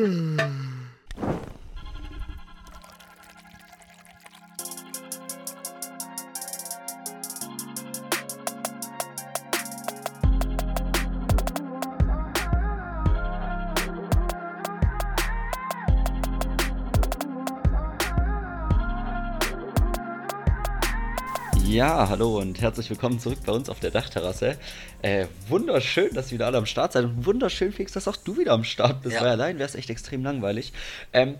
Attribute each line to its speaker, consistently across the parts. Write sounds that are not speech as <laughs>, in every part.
Speaker 1: Hmm. Ja, hallo und herzlich willkommen zurück bei uns auf der Dachterrasse. Äh, wunderschön, dass ihr wieder alle am Start seid und wunderschön, Felix, dass auch du wieder am Start bist,
Speaker 2: Ja.
Speaker 1: weil allein wäre es echt extrem langweilig. Ähm,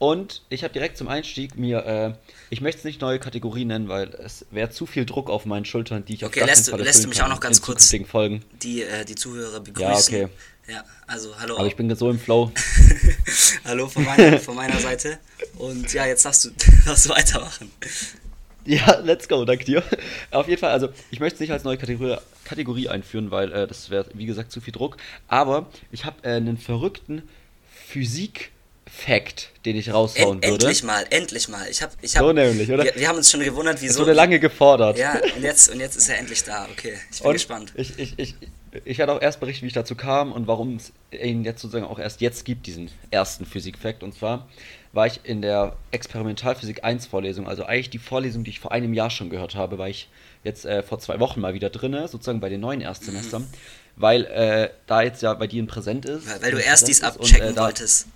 Speaker 1: und ich habe direkt zum Einstieg mir, äh, ich möchte es nicht neue Kategorie nennen, weil es wäre zu viel Druck auf meinen Schultern, die ich auf
Speaker 2: Okay,
Speaker 1: gar
Speaker 2: lässt
Speaker 1: Fall
Speaker 2: lässt du mich auch noch ganz kurz-
Speaker 1: Folgen.
Speaker 2: die, äh, die Zuhörer begrüßen.
Speaker 1: Ja, okay.
Speaker 2: Ja, also hallo.
Speaker 1: Aber ich bin so im Flow. <laughs>
Speaker 2: hallo von meiner, von meiner Seite. Und ja, jetzt darfst du, <laughs> darfst du weitermachen.
Speaker 1: Ja, let's go, danke dir. Auf jeden Fall, also ich möchte es nicht als neue Kategorie, Kategorie einführen, weil äh, das wäre, wie gesagt, zu viel Druck. Aber ich habe äh, einen verrückten Physik-Fact, den ich raushauen
Speaker 2: En
Speaker 1: würde.
Speaker 2: endlich mal, endlich mal. Ich hab, ich hab,
Speaker 1: So nämlich, oder?
Speaker 2: Wir, wir haben uns schon gewundert,
Speaker 1: Es
Speaker 2: wieso.
Speaker 1: wurde lange gefordert.
Speaker 2: Ja, und jetzt, und jetzt ist er endlich da. Okay, ich bin
Speaker 1: Und
Speaker 2: gespannt.
Speaker 1: Ich, ich, ich, ich werde auch erst berichten, wie ich dazu kam und warum es ihn jetzt sozusagen auch erst jetzt gibt, diesen ersten Physik-Fact. Und zwar war ich in der Experimentalphysik 1 Vorlesung, also eigentlich die Vorlesung, die ich vor einem Jahr schon gehört habe, war ich jetzt äh, vor zwei Wochen mal wieder drinne, sozusagen bei den neuen Erstsemestern, weil äh, da jetzt ja bei dir ein Präsent ist.
Speaker 2: Weil, weil du erst dies abchecken
Speaker 1: und, äh, da-
Speaker 2: wolltest.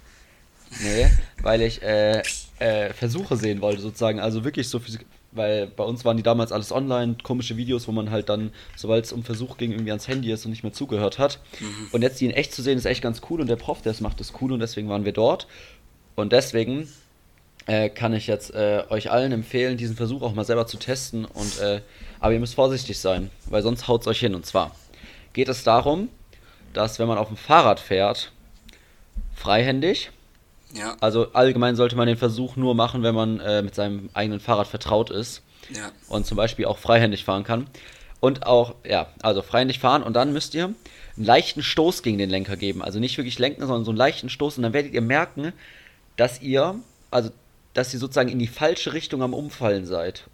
Speaker 1: Nee, weil ich äh, äh, Versuche sehen wollte, sozusagen. Also wirklich so Physik. Weil bei uns waren die damals alles online, komische Videos, wo man halt dann, sobald es um Versuch ging, irgendwie ans Handy ist und nicht mehr zugehört hat. Und jetzt die in echt zu sehen, ist echt ganz cool und der Prof, der es macht, ist cool und deswegen waren wir dort. Und deswegen äh, kann ich jetzt äh, euch allen empfehlen, diesen Versuch auch mal selber zu testen. Und, äh, aber ihr müsst vorsichtig sein, weil sonst haut es euch hin. Und zwar geht es darum, dass wenn man auf dem Fahrrad fährt, freihändig,
Speaker 2: Ja,
Speaker 1: also allgemein sollte man den Versuch nur machen, wenn man äh, mit seinem eigenen Fahrrad vertraut ist
Speaker 2: ja.
Speaker 1: und zum Beispiel auch freihändig fahren kann. Und auch, ja, also freihändig fahren und dann müsst ihr einen leichten Stoß gegen den Lenker geben. Also nicht wirklich lenken, sondern so einen leichten Stoß und dann werdet ihr merken, dass ihr, also dass ihr sozusagen in die falsche Richtung am Umfallen seid.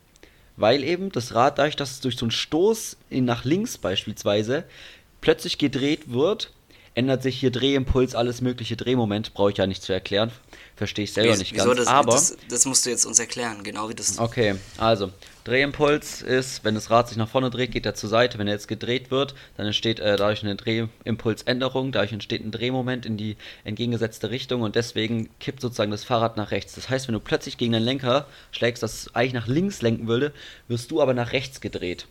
Speaker 1: Weil eben das Rad, dadurch, dass es durch so einen Stoß in nach links beispielsweise plötzlich gedreht wird, ändert sich hier Drehimpuls, alles mögliche Drehmoment, brauche ich ja nicht zu erklären. Verstehe ich selber
Speaker 2: Wieso-
Speaker 1: nicht
Speaker 2: wieso
Speaker 1: ganz.
Speaker 2: das,
Speaker 1: aber
Speaker 2: das, das musst du jetzt uns erklären, genau wie das.
Speaker 1: Okay, also Drehimpuls ist, wenn das Rad sich nach vorne dreht, geht er zur Seite. Wenn er jetzt gedreht wird, dann entsteht äh, dadurch eine Drehimpulsänderung, dadurch entsteht ein Drehmoment in die entgegengesetzte Richtung und deswegen kippt sozusagen das Fahrrad nach rechts. Das heißt, wenn du plötzlich gegen den Lenker schlägst, das eigentlich nach links lenken würde, wirst du aber nach rechts gedreht.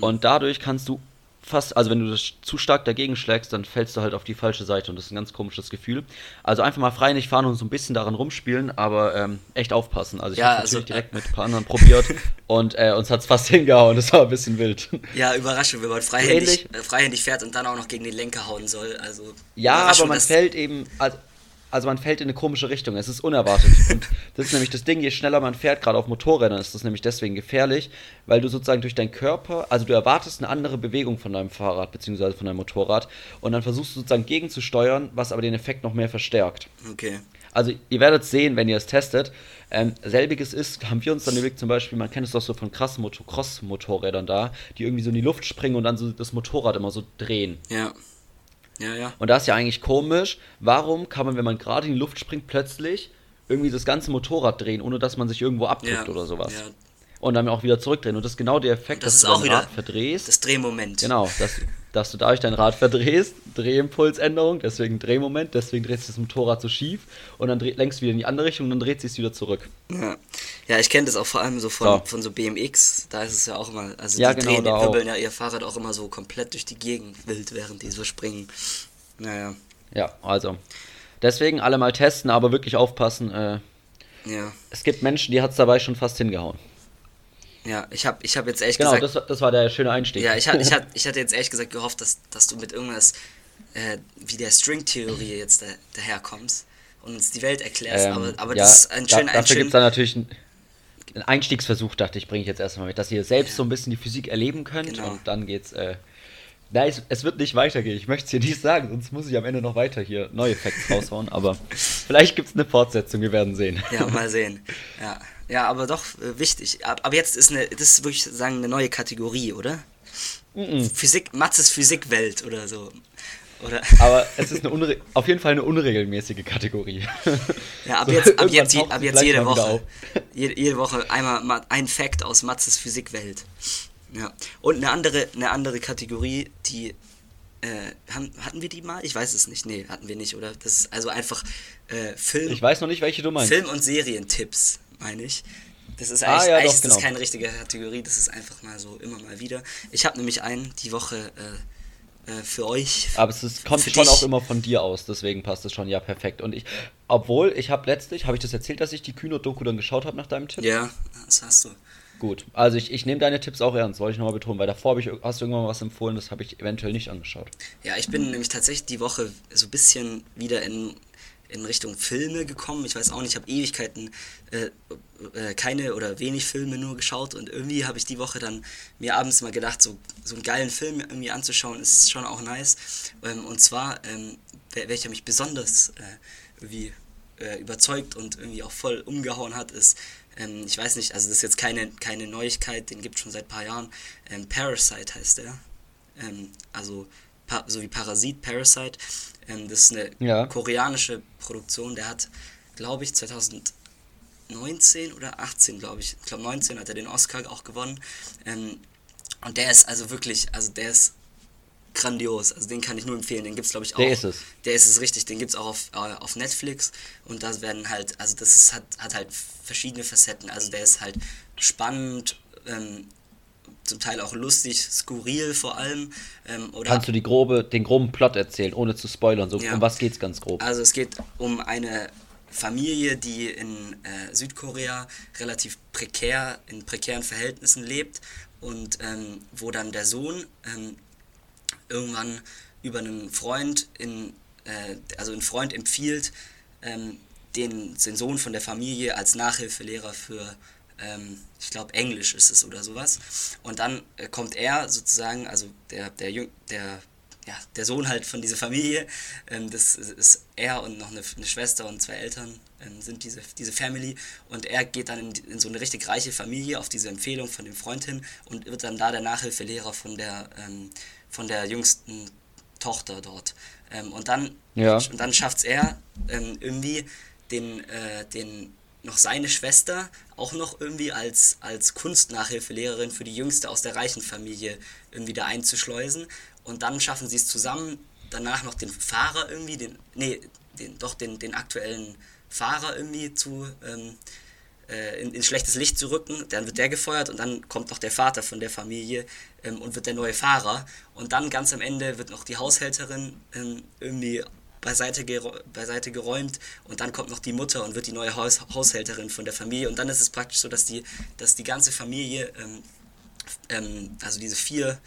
Speaker 1: Und dadurch kannst du fast, also wenn du das zu stark dagegen schlägst, dann fällst du halt auf die falsche Seite und das ist ein ganz komisches Gefühl. Also einfach mal frei nicht fahren und so ein bisschen daran rumspielen, aber ähm, echt aufpassen. Also ich
Speaker 2: Ja,
Speaker 1: habe
Speaker 2: also,
Speaker 1: natürlich direkt mit ein paar anderen probiert <laughs> und äh, uns hat's fast hingehauen, das war ein bisschen wild.
Speaker 2: Ja, Überraschung, wenn man freihändig, äh, freihändig fährt und dann auch noch gegen den Lenker hauen soll. Also
Speaker 1: Ja, aber man fällt eben, also, also man fällt in eine komische Richtung. Es ist unerwartet. <laughs> Und das ist nämlich das Ding, je schneller man fährt, gerade auf Motorrädern, ist das nämlich deswegen gefährlich, weil du sozusagen durch deinen Körper, also du erwartest eine andere Bewegung von deinem Fahrrad, beziehungsweise von deinem Motorrad, und dann versuchst du sozusagen gegenzusteuern, was aber den Effekt noch mehr verstärkt.
Speaker 2: Okay.
Speaker 1: Also ihr werdet sehen, wenn ihr es testet. Ähm, selbiges ist, haben wir uns dann überlegt, zum Beispiel, man kennt es doch so von krassen Motocross-Motorrädern da, die irgendwie so in die Luft springen und dann so das Motorrad immer so drehen.
Speaker 2: Ja. Ja, ja.
Speaker 1: Und das ist ja eigentlich komisch. Warum kann man, wenn man gerade in die Luft springt, plötzlich irgendwie das ganze Motorrad drehen, ohne dass man sich irgendwo abdrückt
Speaker 2: Ja,
Speaker 1: oder sowas?
Speaker 2: ja.
Speaker 1: Und dann auch wieder zurückdrehen. Und das ist genau der Effekt,
Speaker 2: Das
Speaker 1: dass du
Speaker 2: auch
Speaker 1: dein
Speaker 2: wieder
Speaker 1: Rad verdrehst.
Speaker 2: das Drehmoment.
Speaker 1: Genau, dass, dass du dadurch dein Rad verdrehst, Drehimpulsänderung, deswegen Drehmoment, deswegen dreht sich das Motorrad so schief und dann lenkst du wieder in die andere Richtung und dann dreht sich wieder zurück.
Speaker 2: Ja, ja ich kenne das auch vor allem so von,
Speaker 1: So.
Speaker 2: von so BMX. Da ist es ja auch immer, also
Speaker 1: Ja,
Speaker 2: die
Speaker 1: genau,
Speaker 2: drehen, die
Speaker 1: da
Speaker 2: wirbeln ja ihr Fahrrad auch immer so komplett durch die Gegend wild, während die so springen. Naja,
Speaker 1: Ja, also. Deswegen alle mal testen, aber wirklich aufpassen. Äh,
Speaker 2: ja.
Speaker 1: es gibt Menschen, die hat es dabei schon fast hingehauen.
Speaker 2: Ja, ich habe ich hab jetzt echt
Speaker 1: Genau,
Speaker 2: gesagt,
Speaker 1: das, war- das war der schöne Einstieg.
Speaker 2: ja, ich, hab, ich, hab, <laughs> ich hatte jetzt ehrlich gesagt gehofft, dass, dass du mit irgendwas äh, wie der String-Theorie jetzt da, daherkommst und uns die Welt erklärst,
Speaker 1: Ähm,
Speaker 2: aber, aber
Speaker 1: ja,
Speaker 2: das ist ein
Speaker 1: da,
Speaker 2: schön, ein
Speaker 1: Dafür gibt es dann natürlich einen, einen Einstiegsversuch, dachte ich, bringe ich jetzt erstmal mit, dass ihr selbst so ein bisschen die Physik erleben könnt
Speaker 2: Genau.
Speaker 1: und dann geht's. Äh, Nein, es, es wird nicht weitergehen. Ich möchte es hier nicht sagen, sonst muss ich am Ende noch weiter hier neue Facts raushauen. Aber <laughs> vielleicht gibt es eine Fortsetzung, wir werden sehen.
Speaker 2: Ja, mal sehen. Ja, ja aber doch äh, wichtig. Ab, aber jetzt ist eine, das ist wirklich sagen eine neue Kategorie, oder? Physik, Matzes Physikwelt oder so. Oder?
Speaker 1: Aber es ist eine unre auf jeden Fall eine unregelmäßige Kategorie. <laughs>
Speaker 2: Ja, ab
Speaker 1: So,
Speaker 2: jetzt, ab jetzt, je- ab jetzt jede Woche. Jede, jede Woche einmal ma- ein Fact aus Matzes Physikwelt. Ja. Und eine andere, eine andere Kategorie, die äh, haben, hatten wir die mal? Ich weiß es nicht. Nee, hatten wir nicht, oder? Das ist also einfach äh, Film,
Speaker 1: Ich weiß noch nicht, welche du meinst.
Speaker 2: Film- und Serientipps, meine ich. Das ist
Speaker 1: Ah,
Speaker 2: eigentlich,
Speaker 1: ja,
Speaker 2: eigentlich
Speaker 1: doch,
Speaker 2: ist das
Speaker 1: genau.
Speaker 2: keine richtige Kategorie, das ist einfach mal so immer mal wieder. Ich habe nämlich einen die Woche äh, äh, für euch.
Speaker 1: Aber es ist, kommt schon
Speaker 2: dich.
Speaker 1: auch immer von dir aus, deswegen passt es schon ja perfekt. Und ich, obwohl ich habe letztlich, habe ich das erzählt, dass ich die Kühner-Doku dann geschaut habe nach deinem Tipp?
Speaker 2: Ja, das hast du.
Speaker 1: Gut, also ich, ich nehme deine Tipps auch ernst, wollte ich nochmal betonen, weil davor ich, hast du irgendwann was empfohlen, das habe ich eventuell nicht angeschaut.
Speaker 2: Ja, ich bin nämlich tatsächlich die Woche so ein bisschen wieder in, in Richtung Filme gekommen. Ich weiß auch nicht, ich habe Ewigkeiten äh, äh, keine oder wenig Filme nur geschaut und irgendwie habe ich die Woche dann mir abends mal gedacht, so, so einen geilen Film irgendwie anzuschauen, ist schon auch nice. Ähm, und zwar, ähm, wel- welcher mich besonders äh, irgendwie äh, überzeugt und irgendwie auch voll umgehauen hat, ist, ähm, ich weiß nicht, also das ist jetzt keine, keine Neuigkeit, den gibt es schon seit ein paar Jahren. Ähm, Parasite heißt der. Ähm, also pa so wie Parasit, Parasite. Ähm, das ist eine
Speaker 1: Ja.
Speaker 2: koreanische Produktion. Der hat, glaube ich, 2019 oder 18, glaube ich. Ich glaube 19 hat er den Oscar auch gewonnen. Ähm, und der ist also wirklich, also der ist grandios. Also den kann ich nur empfehlen. Den gibt es, glaube ich, auch.
Speaker 1: Der ist es.
Speaker 2: Der ist es richtig. Den gibt es auch auf, äh, auf Netflix. Und da werden halt, also das ist, hat, hat halt verschiedene Facetten. Also der ist halt spannend, ähm, zum Teil auch lustig, skurril vor allem. Ähm, oder
Speaker 1: Kannst du die grobe, den groben Plot erzählen, ohne zu spoilern? So,
Speaker 2: Ja.
Speaker 1: Um was geht's ganz grob?
Speaker 2: Also es geht um eine Familie, die in äh, Südkorea relativ prekär, in prekären Verhältnissen lebt und ähm, wo dann der Sohn ähm, irgendwann über einen Freund in, äh, also einen Freund empfiehlt, ähm, den, den Sohn von der Familie als Nachhilfelehrer für, ähm, ich glaube, Englisch ist es oder sowas. Und dann äh, kommt er sozusagen, also der, der, Jüng, der, ja, der Sohn halt von dieser Familie, ähm, das ist- er und noch eine, eine Schwester und zwei Eltern ähm, sind diese, diese Family und er geht dann in, in so eine richtig reiche Familie auf diese Empfehlung von dem Freund hin und wird dann da der Nachhilfelehrer von der, ähm, von der jüngsten Tochter dort. Ähm, und dann,
Speaker 1: Ja.
Speaker 2: und dann schafft es er ähm, irgendwie den, äh, den noch seine Schwester auch noch irgendwie als, als Kunstnachhilfelehrerin für die jüngste aus der reichen Familie irgendwie da einzuschleusen. Und dann schaffen sie es zusammen, danach noch den Fahrer irgendwie, den, nee, den, doch den, den aktuellen Fahrer irgendwie zu, ähm, äh, in, in schlechtes Licht zu rücken. Dann wird der gefeuert und dann kommt noch der Vater von der Familie ähm, und wird der neue Fahrer. Und dann ganz am Ende wird noch die Haushälterin ähm, irgendwie beiseite, gerä beiseite geräumt und dann kommt noch die Mutter und wird die neue Haus Haushälterin von der Familie. Und dann ist es praktisch so, dass die, dass die ganze Familie, ähm, ähm, also diese vier,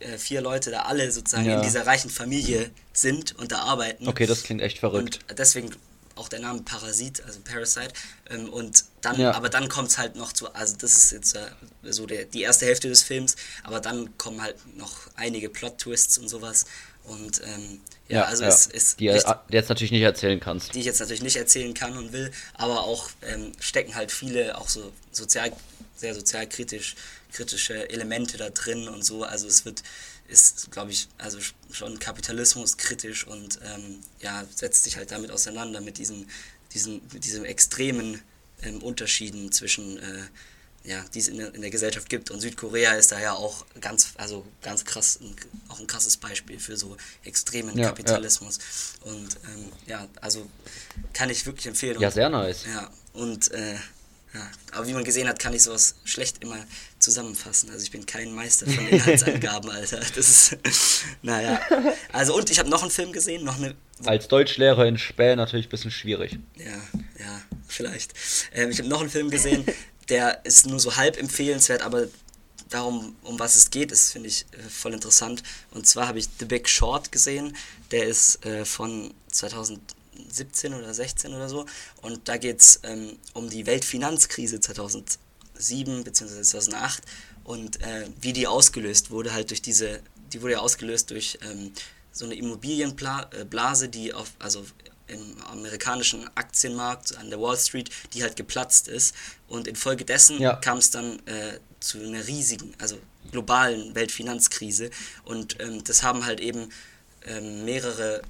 Speaker 2: äh, vier Leute da alle sozusagen
Speaker 1: Ja.
Speaker 2: in dieser reichen Familie sind und da arbeiten.
Speaker 1: Okay, das klingt echt verrückt.
Speaker 2: Und deswegen auch der Name Parasit, also Parasite. Ähm, und dann,
Speaker 1: Ja.
Speaker 2: aber dann kommt es halt noch zu, also das ist jetzt äh, so der, die erste Hälfte des Films, aber dann kommen halt noch einige Plot-Twists und sowas. Und ähm, ja, also es ist
Speaker 1: die, die jetzt natürlich nicht erzählen kannst.
Speaker 2: die ich jetzt natürlich nicht erzählen kann und will, aber auch ähm, stecken halt viele auch so sozial, sehr sozialkritisch kritische Elemente da drin und so. Also es wird, ist, glaube ich, also sch- schon kapitalismuskritisch und ähm, ja, setzt sich halt damit auseinander mit diesen, diesen, mit diesen extremen ähm, Unterschieden zwischen äh, ja, die es in der, in der Gesellschaft gibt. Und Südkorea ist da ja auch ganz, also ganz krass, ein, auch ein krasses Beispiel für so extremen
Speaker 1: Ja, ja.
Speaker 2: Kapitalismus. Und ähm, ja, also kann ich wirklich empfehlen.
Speaker 1: Ja,
Speaker 2: Und,
Speaker 1: sehr nice.
Speaker 2: ja, und äh, ja, aber wie man gesehen hat, kann ich sowas schlecht immer zusammenfassen. Also ich bin kein Meister von <laughs> Inhaltsangaben, Alter. Das ist, <laughs> naja. Also und ich habe noch einen Film gesehen, noch eine <laughs>
Speaker 1: Als Deutschlehrer in Späh natürlich ein bisschen schwierig.
Speaker 2: ja, ja, vielleicht. Ähm, ich habe noch einen Film gesehen, der ist nur so halb empfehlenswert, aber darum, um was es geht, ist, finde ich, äh, voll interessant. Und zwar habe ich The Big Short gesehen. Der ist äh, von 2017 oder 16 oder so. Und da geht es ähm, um die Weltfinanzkrise 2007 bzw. 2008 und äh, wie die ausgelöst wurde, halt durch diese, die wurde ja ausgelöst durch ähm, so eine Immobilienblase, die auf, also im amerikanischen Aktienmarkt an der Wall Street, die halt geplatzt ist. Und infolgedessen
Speaker 1: Ja.
Speaker 2: kam es dann äh, zu einer riesigen, also globalen Weltfinanzkrise. Und ähm, das haben halt eben ähm, mehrere,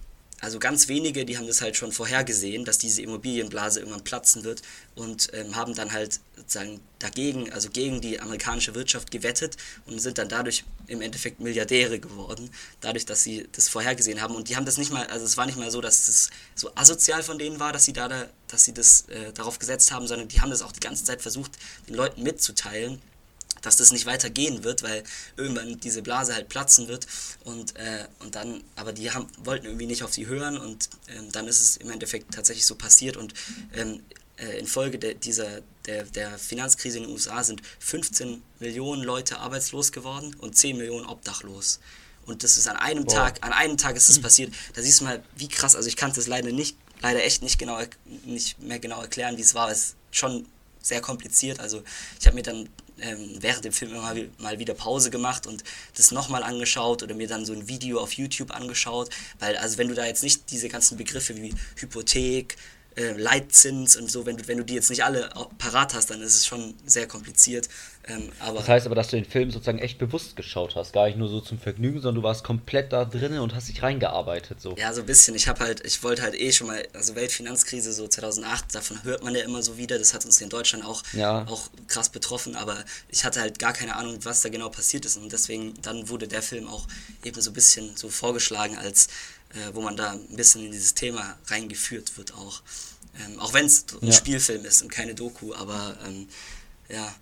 Speaker 2: also ganz wenige, die haben das halt schon vorhergesehen, dass diese Immobilienblase irgendwann platzen wird und ähm, haben dann halt sozusagen dagegen, also gegen die amerikanische Wirtschaft gewettet und sind dann dadurch im Endeffekt Milliardäre geworden, dadurch, dass sie das vorhergesehen haben. Und die haben das nicht mal, also es war nicht mal so, dass es so asozial von denen war, dass sie da, dass sie das äh, darauf gesetzt haben, sondern die haben das auch die ganze Zeit versucht, den Leuten mitzuteilen dass das nicht weitergehen wird, weil irgendwann diese Blase halt platzen wird und, äh, und dann, aber die haben, wollten irgendwie nicht auf sie hören und ähm, dann ist es im Endeffekt tatsächlich so passiert und ähm, äh, infolge der, dieser, der, der Finanzkrise in den USA sind 15 Millionen Leute arbeitslos geworden und 10 Millionen obdachlos. Und das ist an einem Boah. Tag, an einem Tag ist das <clears throat> passiert. Da siehst du mal, wie krass, also ich kann das leider nicht, leider echt nicht genau, nicht mehr genau erklären, wie es war. Es ist schon sehr kompliziert. Also ich habe mir dann ähm, während dem Film immer mal wieder Pause gemacht und das nochmal angeschaut oder mir dann so ein Video auf YouTube angeschaut, weil also wenn du da jetzt nicht diese ganzen Begriffe wie Hypothek, äh, Leitzins und so, wenn du, wenn du die jetzt nicht alle parat hast, dann ist es schon sehr kompliziert. Ähm, aber
Speaker 1: das heißt aber, dass du den Film sozusagen echt bewusst geschaut hast, gar nicht nur so zum Vergnügen, sondern du warst komplett da drinnen und hast dich reingearbeitet. So.
Speaker 2: Ja, so ein bisschen. Ich habe halt, ich wollte halt eh schon mal, also Weltfinanzkrise so 2008, davon hört man ja immer so wieder, das hat uns in Deutschland auch, ja. auch krass betroffen, aber ich hatte halt gar keine Ahnung, was da genau passiert ist und deswegen, dann wurde der Film auch eben so ein bisschen so vorgeschlagen als äh, wo man da ein bisschen in dieses Thema reingeführt wird auch. Ähm, auch wenn es ein ja. Spielfilm ist und keine Doku, aber ähm, ja.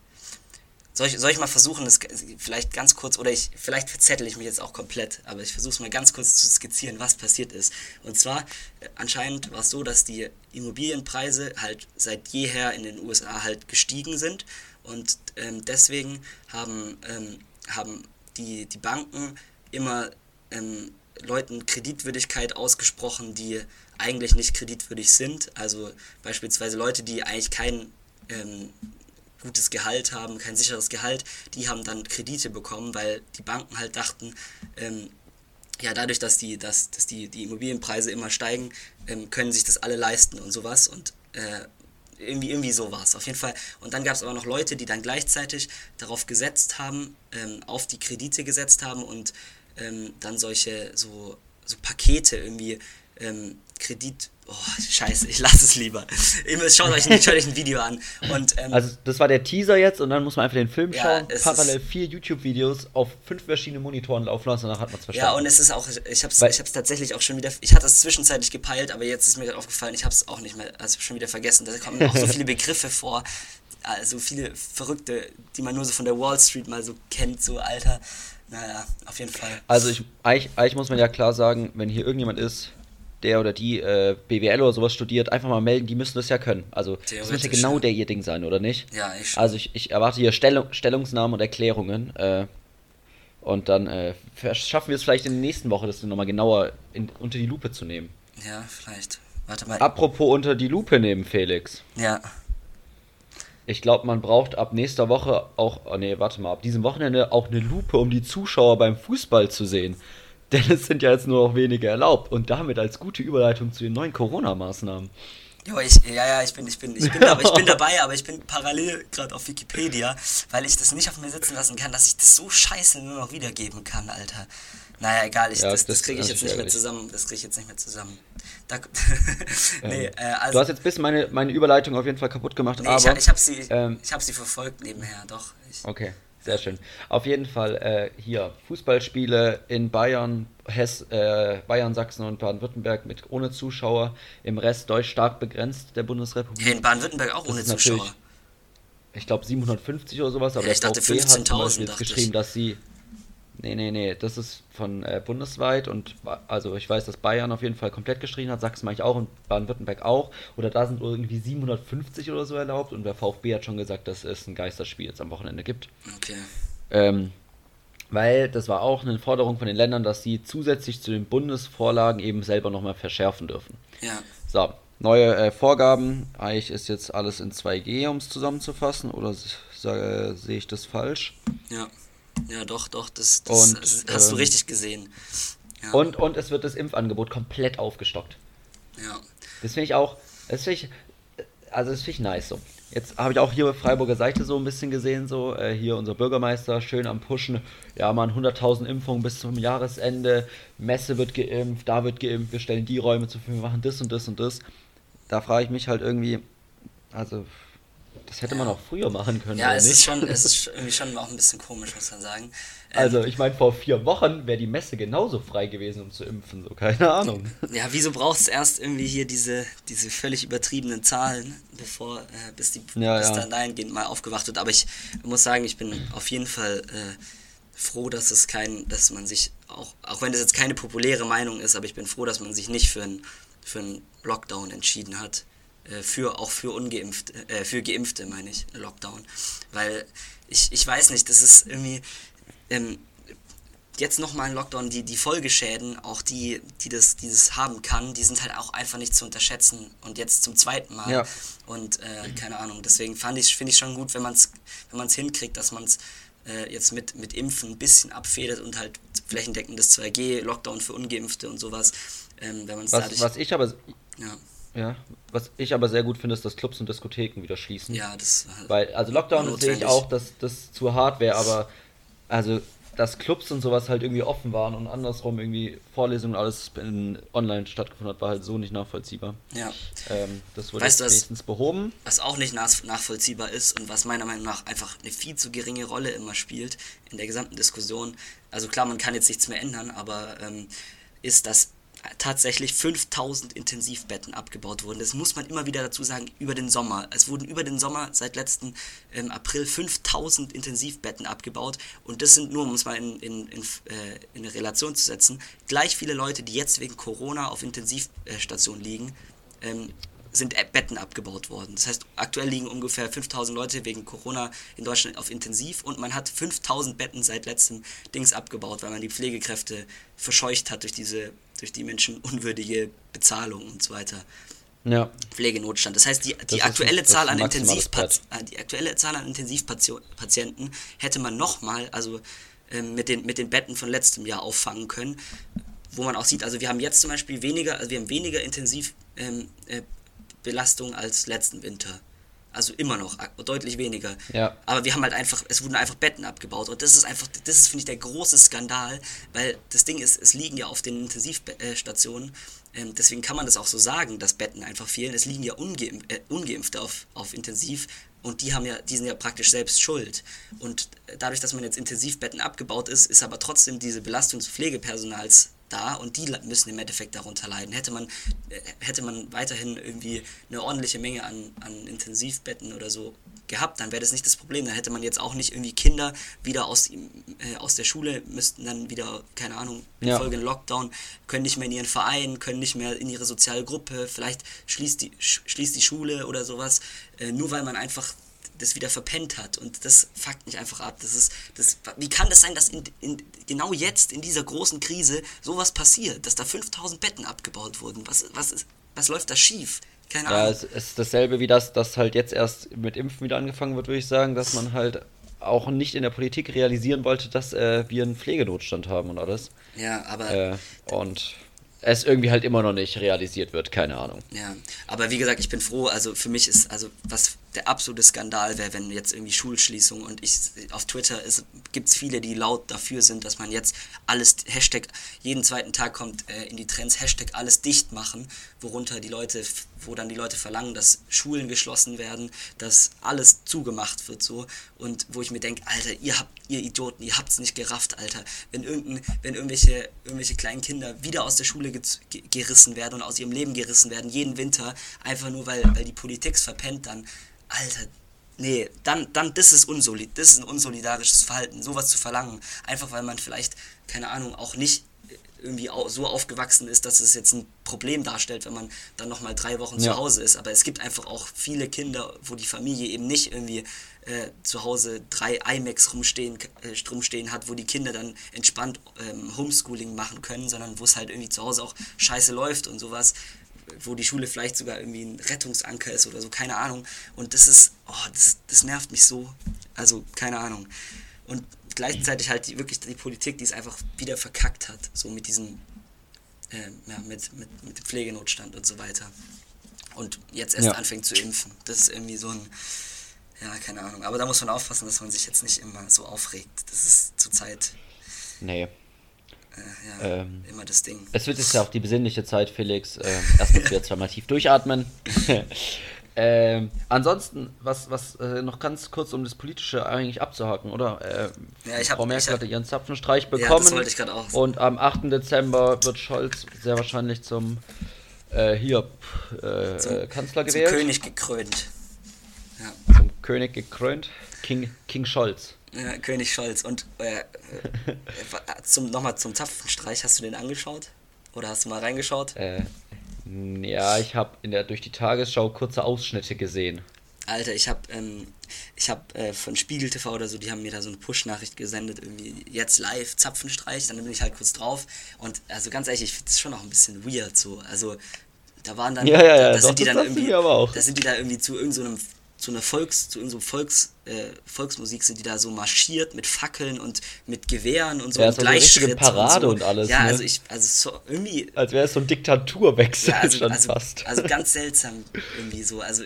Speaker 2: Soll ich, soll ich mal versuchen, das vielleicht ganz kurz, oder ich, vielleicht verzettel ich mich jetzt auch komplett, aber ich versuche es mal ganz kurz zu skizzieren, was passiert ist. Und zwar, äh, anscheinend war es so, dass die Immobilienpreise halt seit jeher in den USA halt gestiegen sind und ähm, deswegen haben, ähm, haben die, die Banken immer ähm, Leuten Kreditwürdigkeit ausgesprochen, die eigentlich nicht kreditwürdig sind. Also beispielsweise Leute, die eigentlich kein ähm, gutes Gehalt haben, kein sicheres Gehalt, die haben dann Kredite bekommen, weil die Banken halt dachten, ähm, ja, dadurch, dass die, dass, dass die, die Immobilienpreise immer steigen, ähm, können sich das alle leisten und sowas. Und äh, irgendwie, irgendwie so war es auf jeden Fall. Und dann gab es aber noch Leute, die dann gleichzeitig darauf gesetzt haben, ähm, auf die Kredite gesetzt haben und ähm, dann solche so, so Pakete irgendwie ähm, Kredit. Oh, scheiße, ich lasse es lieber. Schaut euch, schaut euch ein Video an. Und, ähm,
Speaker 1: also, das war der Teaser jetzt und dann muss man einfach den Film ja, schauen, parallel vier YouTube-Videos auf fünf verschiedene Monitoren laufen lassen, danach hat man es
Speaker 2: verstanden. Ja, und es ist auch, ich habe es tatsächlich auch schon wieder, ich hatte es zwischenzeitlich gepeilt, aber jetzt ist mir gerade aufgefallen, ich habe es auch nicht mehr, also schon wieder vergessen. Da kommen auch so <laughs> viele Begriffe vor, also viele Verrückte, die man nur so von der Wall Street mal so kennt, so Alter. Naja, auf jeden Fall.
Speaker 1: Also ich, eigentlich, eigentlich muss man ja klar sagen, wenn hier irgendjemand ist, der oder die äh, BWL oder sowas studiert, einfach mal melden, die müssen das ja können. Also das muss ja genau der ihr Ding sein, oder nicht?
Speaker 2: Ja, ich schon.
Speaker 1: Also ich, ich erwarte hier Stellung, Stellungsnahmen und Erklärungen. Äh, und dann äh, schaffen wir es vielleicht in der nächsten Woche, das nochmal genauer in, unter die Lupe zu nehmen.
Speaker 2: Ja, vielleicht. Warte mal.
Speaker 1: Apropos unter die Lupe nehmen, Felix.
Speaker 2: Ja.
Speaker 1: Ich glaube, man braucht ab nächster Woche auch, oh nee, warte mal, ab diesem Wochenende auch eine Lupe, um die Zuschauer beim Fußball zu sehen. <laughs> Denn es sind ja jetzt nur noch wenige erlaubt und damit als gute Überleitung zu den neuen Corona-Maßnahmen.
Speaker 2: Jo, ich, ja, ja, ich bin, ich bin, ich bin, aber ich bin <laughs> dabei, aber ich bin parallel gerade auf Wikipedia, weil ich das nicht auf mir sitzen lassen kann, dass ich das so scheiße nur noch wiedergeben kann, Alter. Naja, egal, ich, ja, das, das, kriege ich jetzt nicht mehr zusammen. Das kriege ich jetzt nicht mehr zusammen. Da, <laughs>
Speaker 1: nee, ähm, äh, also, du hast jetzt bis meine, meine Überleitung auf jeden Fall kaputt gemacht, nee,
Speaker 2: aber. Ich, ich habe sie, ähm, hab sie verfolgt nebenher, doch. Ich,
Speaker 1: okay, sehr schön. Auf jeden Fall äh, hier Fußballspiele in Bayern, Hess, äh, Bayern, Sachsen und Baden-Württemberg mit ohne Zuschauer. Im Rest Deutsch stark begrenzt der Bundesrepublik.
Speaker 2: in Baden-Württemberg auch das ohne Zuschauer.
Speaker 1: Ich glaube 750 oder sowas, aber
Speaker 2: ja, ich der dachte 15.000
Speaker 1: hat geschrieben, dass sie Nee, nee, nee, das ist von äh, bundesweit und also ich weiß, dass Bayern auf jeden Fall komplett gestrichen hat, Sachsen mache ich auch und Baden-Württemberg auch. Oder da sind irgendwie 750 oder so erlaubt und der VfB hat schon gesagt, dass es ein Geisterspiel jetzt am Wochenende gibt.
Speaker 2: Okay.
Speaker 1: Ähm, weil das war auch eine Forderung von den Ländern, dass sie zusätzlich zu den Bundesvorlagen eben selber nochmal verschärfen dürfen.
Speaker 2: Ja.
Speaker 1: So, neue äh, Vorgaben. Eigentlich ist jetzt alles in 2G, um es zusammenzufassen, oder äh, sehe ich das falsch?
Speaker 2: Ja. Ja, doch, doch, das, das und, hast ähm, du richtig gesehen.
Speaker 1: Ja. Und, und es wird das Impfangebot komplett aufgestockt.
Speaker 2: Ja.
Speaker 1: Das finde ich auch, das finde ich, also das finde ich nice so. Jetzt habe ich auch hier Freiburger Seite so ein bisschen gesehen, so äh, hier unser Bürgermeister schön am Pushen. Ja, man 100.000 Impfungen bis zum Jahresende. Messe wird geimpft, da wird geimpft, wir stellen die Räume Verfügung, wir machen das und das und das. Da frage ich mich halt irgendwie, also das hätte man auch früher machen können.
Speaker 2: Ja, es nicht? ist schon, es ist irgendwie schon auch ein bisschen komisch, muss man sagen.
Speaker 1: Ähm, also ich meine, vor vier Wochen wäre die Messe genauso frei gewesen, um zu impfen, so keine Ahnung.
Speaker 2: Ja, wieso braucht es erst irgendwie hier diese, diese völlig übertriebenen Zahlen, bevor, äh, bis die ja, bis ja. dann dahingehend mal aufgewacht wird. Aber ich muss sagen, ich bin auf jeden Fall äh, froh, dass es kein, dass man sich auch, auch wenn das jetzt keine populäre Meinung ist, aber ich bin froh, dass man sich nicht für einen für einen Lockdown entschieden hat für auch für ungeimpfte, äh, für Geimpfte meine ich, Lockdown. Weil ich, ich weiß nicht, das ist irgendwie ähm, jetzt nochmal ein Lockdown, die, die Folgeschäden, auch die, die das, dieses haben kann, die sind halt auch einfach nicht zu unterschätzen und jetzt zum zweiten Mal. Ja. Und äh, keine Ahnung, deswegen fand ich, finde ich schon gut, wenn man es wenn man's hinkriegt, dass man es äh, jetzt mit, mit Impfen ein bisschen abfedert und halt flächendeckendes 2G, Lockdown für Ungeimpfte und sowas. Ähm, wenn
Speaker 1: was, dadurch, was ich aber ja. Ja, was ich aber sehr gut finde, ist, dass Clubs und Diskotheken wieder schließen.
Speaker 2: Ja, das
Speaker 1: Weil, also Lockdown sehe ich auch, dass das zu hart wäre, aber also, dass Clubs und sowas halt irgendwie offen waren und andersrum irgendwie Vorlesungen alles in online stattgefunden hat, war halt so nicht nachvollziehbar.
Speaker 2: Ja.
Speaker 1: Ähm, das wurde weißt wenigstens behoben.
Speaker 2: Was auch nicht nachvollziehbar ist und was meiner Meinung nach einfach eine viel zu geringe Rolle immer spielt in der gesamten Diskussion, also klar, man kann jetzt nichts mehr ändern, aber ähm, ist, dass tatsächlich 5000 Intensivbetten abgebaut wurden. Das muss man immer wieder dazu sagen, über den Sommer. Es wurden über den Sommer seit letzten ähm, April 5000 Intensivbetten abgebaut und das sind nur, um es mal in, in, in, äh, in eine Relation zu setzen, gleich viele Leute, die jetzt wegen Corona auf Intensivstationen liegen, ähm, sind Betten abgebaut worden. Das heißt, aktuell liegen ungefähr 5000 Leute wegen Corona in Deutschland auf Intensiv und man hat 5000 Betten seit letztem Dings abgebaut, weil man die Pflegekräfte verscheucht hat durch diese, durch die menschenunwürdige Bezahlung und so weiter.
Speaker 1: Ja.
Speaker 2: Pflegenotstand. Das heißt, die, die, aktuelle ein, Zahl an Intensivpati äh, die aktuelle Zahl an Intensivpatienten hätte man nochmal, also ähm, mit, den, mit den Betten von letztem Jahr auffangen können, wo man auch sieht, also wir haben jetzt zum Beispiel weniger, also wir haben weniger Intensiv ähm, äh, als letzten Winter. Also immer noch, deutlich weniger.
Speaker 1: Ja.
Speaker 2: Aber wir haben halt einfach, es wurden einfach Betten abgebaut. Und das ist einfach, das ist, finde ich, der große Skandal, weil das Ding ist, es liegen ja auf den Intensivstationen, ähm, deswegen kann man das auch so sagen, dass Betten einfach fehlen. Es liegen ja Ungeimpf, äh, Ungeimpfte auf, auf Intensiv und die haben ja, die sind ja praktisch selbst schuld. Und dadurch, dass man jetzt Intensivbetten abgebaut ist, ist aber trotzdem diese Belastung des Pflegepersonals da und die müssen im Endeffekt darunter leiden. Hätte man, äh, hätte man weiterhin irgendwie eine ordentliche Menge an, an Intensivbetten oder so gehabt, dann wäre das nicht das Problem. Dann hätte man jetzt auch nicht irgendwie Kinder wieder aus, äh, aus der Schule, müssten dann wieder, keine Ahnung, ja. Folge Lockdown, können nicht mehr in ihren Verein, können nicht mehr in ihre soziale Gruppe, vielleicht schließt die, schließt die Schule oder sowas, äh, nur weil man einfach das wieder verpennt hat. Und das fuckt mich einfach ab. Das ist, das, wie kann das sein, dass in, in, genau jetzt, in dieser großen Krise, sowas passiert? Dass da 5000 Betten abgebaut wurden? Was, was, ist, was läuft da schief?
Speaker 1: Keine Ahnung. Ja, es ist dasselbe wie das, dass halt jetzt erst mit Impfen wieder angefangen wird, würde ich sagen, dass man halt auch nicht in der Politik realisieren wollte, dass äh, wir einen Pflegenotstand haben und alles.
Speaker 2: Ja, aber.
Speaker 1: Äh, und es irgendwie halt immer noch nicht realisiert wird, keine Ahnung.
Speaker 2: Ja, aber wie gesagt, ich bin froh, also für mich ist, also was der absolute Skandal wäre, wenn jetzt irgendwie Schulschließung und ich auf Twitter gibt es viele, die laut dafür sind, dass man jetzt alles Hashtag jeden zweiten Tag kommt äh, in die Trends Hashtag alles dicht machen, worunter die Leute, wo dann die Leute verlangen, dass Schulen geschlossen werden, dass alles zugemacht wird so. Und wo ich mir denke, Alter, ihr habt ihr Idioten, ihr habt's nicht gerafft, Alter, wenn irgendein, wenn irgendwelche irgendwelche kleinen Kinder wieder aus der Schule gerissen werden und aus ihrem Leben gerissen werden jeden Winter einfach nur weil weil die Politik's verpennt dann Alter, nee, dann, dann, das ist unsolid, das ist ein unsolidarisches Verhalten, sowas zu verlangen, einfach weil man vielleicht, keine Ahnung, auch nicht irgendwie so aufgewachsen ist, dass es jetzt ein Problem darstellt, wenn man dann nochmal drei Wochen ja. zu Hause ist. Aber es gibt einfach auch viele Kinder, wo die Familie eben nicht irgendwie äh, zu Hause drei iMacs rumstehen, äh, rumstehen hat, wo die Kinder dann entspannt ähm, Homeschooling machen können, sondern wo es halt irgendwie zu Hause auch scheiße läuft und sowas wo die Schule vielleicht sogar irgendwie ein Rettungsanker ist oder so, keine Ahnung. Und das ist, oh, das, das nervt mich so. Also, keine Ahnung. Und gleichzeitig halt die, wirklich die Politik, die es einfach wieder verkackt hat, so mit diesem, äh, ja, mit, mit, mit dem Pflegenotstand und so weiter. und jetzt erst
Speaker 1: Ja.
Speaker 2: anfängt zu impfen. Das ist irgendwie so ein, ja, keine Ahnung. Aber da muss man aufpassen, dass man sich jetzt nicht immer so aufregt. Das ist zurzeit
Speaker 1: Nee.
Speaker 2: Äh, ja,
Speaker 1: Ähm,
Speaker 2: immer das Ding.
Speaker 1: Es wird jetzt ja auch die besinnliche Zeit, Felix. Ähm, erstmal wieder zweimal tief durchatmen. <laughs> ähm, ansonsten, was, was äh, noch ganz kurz, um das Politische eigentlich abzuhaken, oder? Äh,
Speaker 2: Ja, ich hab-
Speaker 1: Frau Merkel
Speaker 2: ich hab-
Speaker 1: hatte ihren Zapfenstreich
Speaker 2: das
Speaker 1: bekommen.
Speaker 2: wollte ich grad auch.
Speaker 1: Und am 8. Dezember wird Scholz sehr wahrscheinlich zum äh, hier äh,
Speaker 2: Zum-
Speaker 1: Kanzler
Speaker 2: Zum
Speaker 1: gewählt.
Speaker 2: König gekrönt. Ja.
Speaker 1: Zum König gekrönt. King, King Scholz.
Speaker 2: Ja, König Scholz. Und äh, <laughs> äh, zum, nochmal zum Zapfenstreich, hast du den angeschaut? Oder hast du mal reingeschaut?
Speaker 1: Äh, ja, ich habe in der durch die Tagesschau kurze Ausschnitte gesehen.
Speaker 2: Alter, ich habe ähm, ich hab, äh, von Spiegel TV oder so, die haben mir da so eine Push-Nachricht gesendet, irgendwie jetzt live, Zapfenstreich, dann bin ich halt kurz drauf. Und also ganz ehrlich, ich finde das schon auch ein bisschen weird so. Also da waren dann,
Speaker 1: Ja, ja, ja,
Speaker 2: da, sind die dann irgendwie, da sind die da irgendwie zu irgendeinem zu einer Volks, zu irgendeinem Volks, äh, Volksmusik sind die da so marschiert mit Fackeln und mit Gewehren und so
Speaker 1: Ja, so richtige
Speaker 2: Gleichschritt
Speaker 1: Parade
Speaker 2: so.
Speaker 1: und alles,
Speaker 2: Ja,
Speaker 1: ne?
Speaker 2: also ich, also so irgendwie
Speaker 1: Als wäre es so ein Diktaturwechsel
Speaker 2: ja, also,
Speaker 1: schon
Speaker 2: also,
Speaker 1: fast.
Speaker 2: also ganz seltsam irgendwie so. Also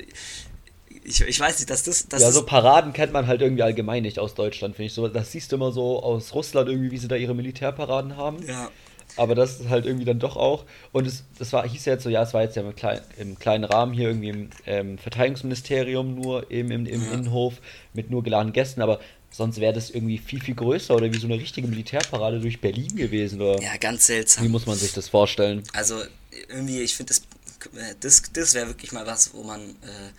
Speaker 2: ich, ich weiß nicht, dass das, das
Speaker 1: ja, so Paraden kennt man halt irgendwie allgemein nicht aus Deutschland, finde ich. So, das siehst du immer so aus Russland irgendwie, wie sie da ihre Militärparaden haben.
Speaker 2: ja,
Speaker 1: Aber das ist halt irgendwie dann doch auch. Und es, das war, hieß ja jetzt so, ja, es war jetzt ja im, klein, im kleinen Rahmen hier irgendwie im ähm, Verteidigungsministerium, nur eben im, im
Speaker 2: Ja.
Speaker 1: Innenhof mit nur geladenen Gästen, aber sonst wäre das irgendwie viel, viel größer oder wie so eine richtige Militärparade durch Berlin gewesen. Oder
Speaker 2: ja, ganz
Speaker 1: wie
Speaker 2: seltsam.
Speaker 1: muss man sich das vorstellen?
Speaker 2: Also irgendwie, ich finde das, das, das wäre wirklich mal was, wo man, äh,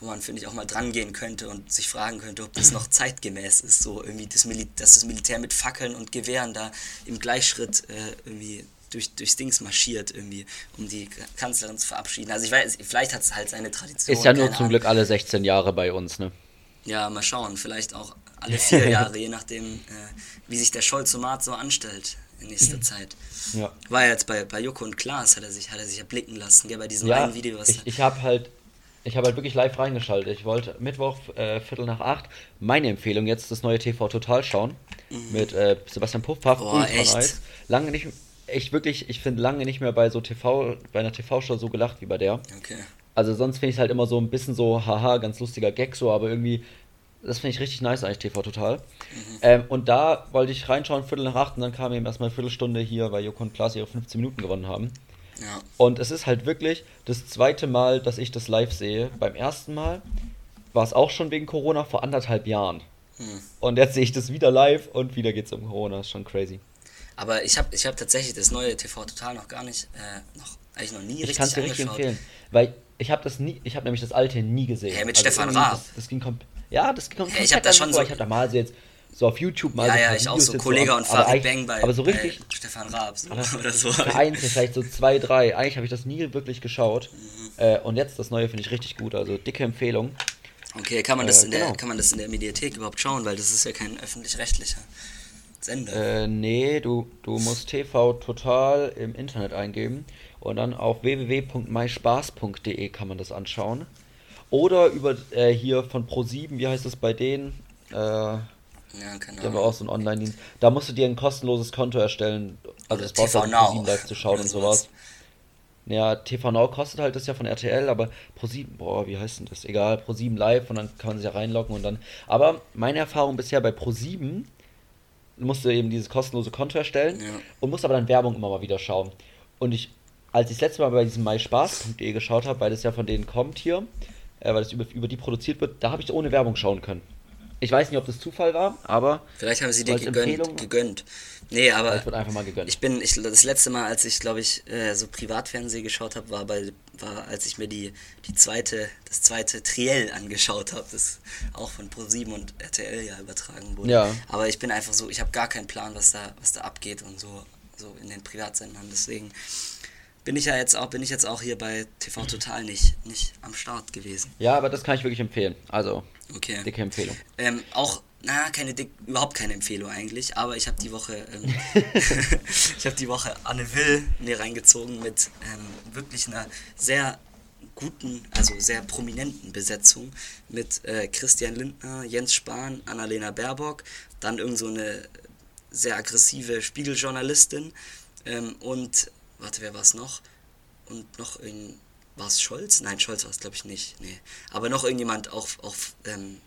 Speaker 2: wo man finde ich auch mal dran gehen könnte und sich fragen könnte, ob das noch <clears throat> zeitgemäß ist, so irgendwie das Mil dass das Militär mit Fackeln und Gewehren da im Gleichschritt äh, irgendwie durch, durchs Dings marschiert, irgendwie, um die Kanzlerin zu verabschieden. Also ich weiß, vielleicht hat es halt seine Tradition.
Speaker 1: Ist ja nur zum
Speaker 2: Ahnung.
Speaker 1: Glück alle 16 Jahre bei uns, ne?
Speaker 2: Ja, mal schauen. Vielleicht auch alle <laughs> vier Jahre, je nachdem, äh, wie sich der Scholzomat so anstellt in nächster <clears throat> Zeit.
Speaker 1: Ja.
Speaker 2: War ja jetzt bei, bei Joko und Klaas, hat er sich, hat er sich ja blicken lassen, gell, bei diesem
Speaker 1: Ja,
Speaker 2: einen Video, was
Speaker 1: ich, ich habe halt, ich habe halt wirklich live reingeschaltet. Ich wollte Mittwoch, äh, Viertel nach acht, meine Empfehlung jetzt das neue TV Total schauen. Mit äh, Sebastian Puffpaff,
Speaker 2: Mhm. Boah, echt?
Speaker 1: nice. Lange nicht, ich wirklich, ich finde lange nicht mehr bei so TV, bei einer TV-Show so gelacht wie bei der.
Speaker 2: Okay.
Speaker 1: Also sonst finde ich es halt immer so ein bisschen so, haha, ganz lustiger Gag so, aber irgendwie, das finde ich richtig nice eigentlich, TV Total.
Speaker 2: Mhm.
Speaker 1: Ähm, und da wollte ich reinschauen, Viertel nach acht, und dann kam eben erstmal eine Viertelstunde hier, weil Joko und Klaas ihre 15 Minuten gewonnen haben.
Speaker 2: Ja.
Speaker 1: Und es ist halt wirklich das zweite Mal, dass ich das live sehe. Beim ersten Mal war es auch schon wegen Corona vor anderthalb Jahren.
Speaker 2: Hm.
Speaker 1: Und jetzt sehe ich das wieder live und wieder geht es um Corona. Ist schon crazy.
Speaker 2: Aber ich habe ich hab tatsächlich das neue TV Total noch gar nicht, äh, noch, eigentlich noch nie
Speaker 1: Ich
Speaker 2: richtig
Speaker 1: kann es dir richtig empfehlen. Weil ich habe das nie, ich habe nämlich das alte nie gesehen.
Speaker 2: Hä, mit Stefan
Speaker 1: irgendwie,
Speaker 2: Raab?
Speaker 1: Das, das ging kom ja, das ging kom
Speaker 2: Hä, ich hab da schon
Speaker 1: vor.
Speaker 2: so-
Speaker 1: Ich habe da mal so jetzt so auf YouTube mal
Speaker 2: Ja,
Speaker 1: so
Speaker 2: ja, ich auch
Speaker 1: Videos
Speaker 2: so
Speaker 1: jetzt
Speaker 2: Kollege
Speaker 1: so,
Speaker 2: und Farid Bang bei,
Speaker 1: Aber so richtig,
Speaker 2: bei Stefan Raab so,
Speaker 1: Aber
Speaker 2: oder so.
Speaker 1: vereinzelt, vielleicht so zwei, drei. Eigentlich habe ich das nie wirklich geschaut.
Speaker 2: Mhm.
Speaker 1: Äh, und jetzt das neue finde ich richtig gut. Also dicke Empfehlung.
Speaker 2: Okay, kann man, das
Speaker 1: Äh,
Speaker 2: in der,
Speaker 1: genau.
Speaker 2: kann man das in der Mediathek überhaupt schauen, weil das ist ja kein öffentlich-rechtlicher Sender.
Speaker 1: Äh, nee, du, du musst TV total im Internet eingeben und dann auf www.myspaß.de kann man das anschauen. Oder über äh, hier von Pro7, wie heißt das bei denen? Äh,
Speaker 2: ja, keine
Speaker 1: die haben auch so einen Online-Dienst. Da musst du dir ein kostenloses Konto erstellen. Also
Speaker 2: Oder
Speaker 1: das brauchst du live zu schauen und
Speaker 2: sowas.
Speaker 1: sowas. Ja, TV Now kostet halt das ja von RTL, aber Pro7, boah, wie heißt denn das? Egal, Pro7 live und dann kann man sich ja reinloggen und dann. Aber meine Erfahrung bisher bei Pro7 musst du eben dieses kostenlose Konto erstellen
Speaker 2: Ja.
Speaker 1: und musst aber dann Werbung immer mal wieder schauen. Und ich, als ich das letzte Mal bei diesem myspaß.de geschaut habe, weil das ja von denen kommt hier, äh, weil das über, über die produziert wird, da habe ich ohne Werbung schauen können. Ich weiß nicht, ob das Zufall war, aber
Speaker 2: Vielleicht haben sie dir gegönnt, gegönnt. Nee, aber
Speaker 1: es wird einfach mal gegönnt.
Speaker 2: ich bin, ich, das letzte Mal, als ich, glaube ich, äh, so Privatfernsehen geschaut habe, war bei, war, als ich mir die, die zweite, das zweite Triell angeschaut habe, das auch von Pro7 und RTL ja übertragen wurde.
Speaker 1: Ja.
Speaker 2: Aber ich bin einfach so, ich habe gar keinen Plan, was da, was da abgeht und so, so in den Privatsendern. Deswegen bin ich ja jetzt auch, bin ich jetzt auch hier bei TV Total nicht, nicht am Start gewesen.
Speaker 1: Ja, aber das kann ich wirklich empfehlen. Also,
Speaker 2: Okay.
Speaker 1: dicke Empfehlung.
Speaker 2: Ähm, auch, na, keine dick, überhaupt keine Empfehlung eigentlich, aber ich habe die Woche, ähm, <laughs> <laughs> ich habe die Woche Anne Will mir reingezogen mit ähm, wirklich einer sehr guten, also sehr prominenten Besetzung mit äh, Christian Lindner, Jens Spahn, Annalena Baerbock, dann irgend so eine sehr aggressive Spiegeljournalistin ähm, und, warte, wer war es noch? Und noch in, war es Scholz? Nein, Scholz war es, glaube ich, nicht. Nee. Aber noch irgendjemand auch, auch ähm,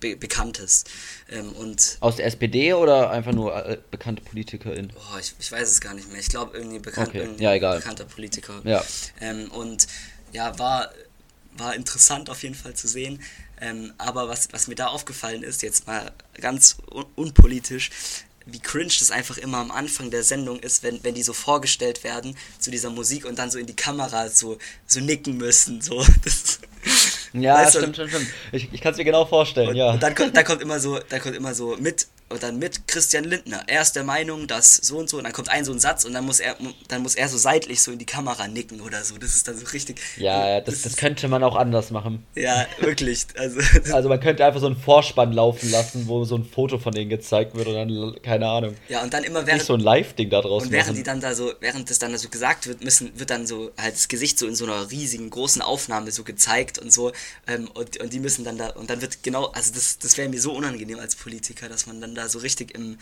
Speaker 2: Be Bekanntes. Ähm, und
Speaker 1: Aus der SPD oder einfach nur äh, bekannte Politikerin?
Speaker 2: oh, ich, ich weiß es gar nicht mehr. Ich glaube, irgendwie bekannt,
Speaker 1: Okay,
Speaker 2: irgendein
Speaker 1: ja,
Speaker 2: bekannter Politiker.
Speaker 1: Ja.
Speaker 2: Ähm, und ja, war, war interessant auf jeden Fall zu sehen. Ähm, aber was, was mir da aufgefallen ist, jetzt mal ganz un unpolitisch, wie cringe das einfach immer am Anfang der Sendung ist, wenn, wenn die so vorgestellt werden zu dieser Musik und dann so in die Kamera so, so nicken müssen. So. <laughs> Das,
Speaker 1: Ja, stimmt, stimmt, stimmt. Ich, ich kann es mir genau vorstellen,
Speaker 2: und,
Speaker 1: ja.
Speaker 2: und dann, kommt, dann kommt immer so, dann kommt immer so mit und dann mit Christian Lindner. Er ist der Meinung, dass so und so und dann kommt ein so ein Satz und dann muss er dann muss er so seitlich so in die Kamera nicken oder so. Das ist dann so richtig.
Speaker 1: ja, das, das
Speaker 2: ist-
Speaker 1: könnte man auch anders machen.
Speaker 2: ja wirklich. Also <laughs>
Speaker 1: Also man könnte einfach so einen Vorspann laufen lassen, wo so ein Foto von denen gezeigt wird und dann, keine Ahnung,
Speaker 2: ja und dann immer
Speaker 1: nicht
Speaker 2: während
Speaker 1: so ein Live-Ding da draus
Speaker 2: und während
Speaker 1: machen.
Speaker 2: die dann da so, während das dann so gesagt wird, müssen, wird dann so halt das Gesicht so in so einer riesigen, großen Aufnahme so gezeigt und so. Ähm, und, und die müssen dann da, und dann wird genau, also das, das wäre mir so unangenehm als Politiker, dass man dann da so richtig im,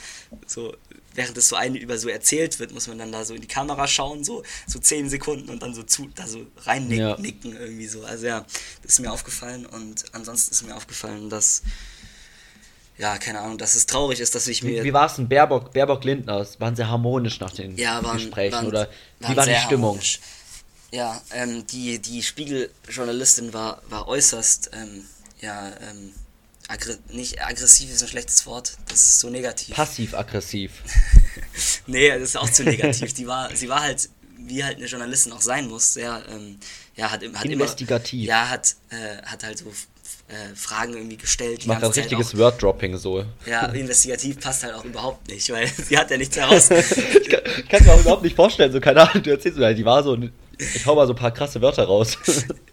Speaker 2: so, während das so eine über so erzählt wird, muss man dann da so in die Kamera schauen, so, so zehn Sekunden und dann so zu, da so rein nicken,
Speaker 1: Ja.
Speaker 2: nicken irgendwie so. Also ja, das ist mir aufgefallen und ansonsten ist mir aufgefallen, dass, ja, keine Ahnung, dass es traurig ist, dass ich mir.
Speaker 1: Wie, wie war es denn Baerbock, Baerbock Lindner? Waren sehr harmonisch nach den
Speaker 2: ja, waren,
Speaker 1: Gesprächen
Speaker 2: waren,
Speaker 1: oder
Speaker 2: waren
Speaker 1: wie war die Stimmung?
Speaker 2: harmonisch. Ja, ähm, die, die Spiegeljournalistin war, war äußerst, ähm, ja, ähm, aggre nicht aggressiv ist ein schlechtes Wort, das ist so negativ.
Speaker 1: Passiv-aggressiv. <laughs>
Speaker 2: nee, das ist auch zu negativ. Die war, sie war halt, wie halt eine Journalistin auch sein muss, sehr, ähm, ja, hat, hat
Speaker 1: Investigativ.
Speaker 2: Immer, ja, hat, äh, hat halt so äh, Fragen irgendwie gestellt.
Speaker 1: Macht ein richtiges. Word-Dropping so.
Speaker 2: Ja, <laughs> investigativ passt halt auch überhaupt nicht, weil <laughs> sie hat ja nichts heraus.
Speaker 1: Ich kann, kann mir auch überhaupt nicht vorstellen, so keine Ahnung, du erzählst mir, die war so, ich hau mal so ein paar krasse Wörter raus.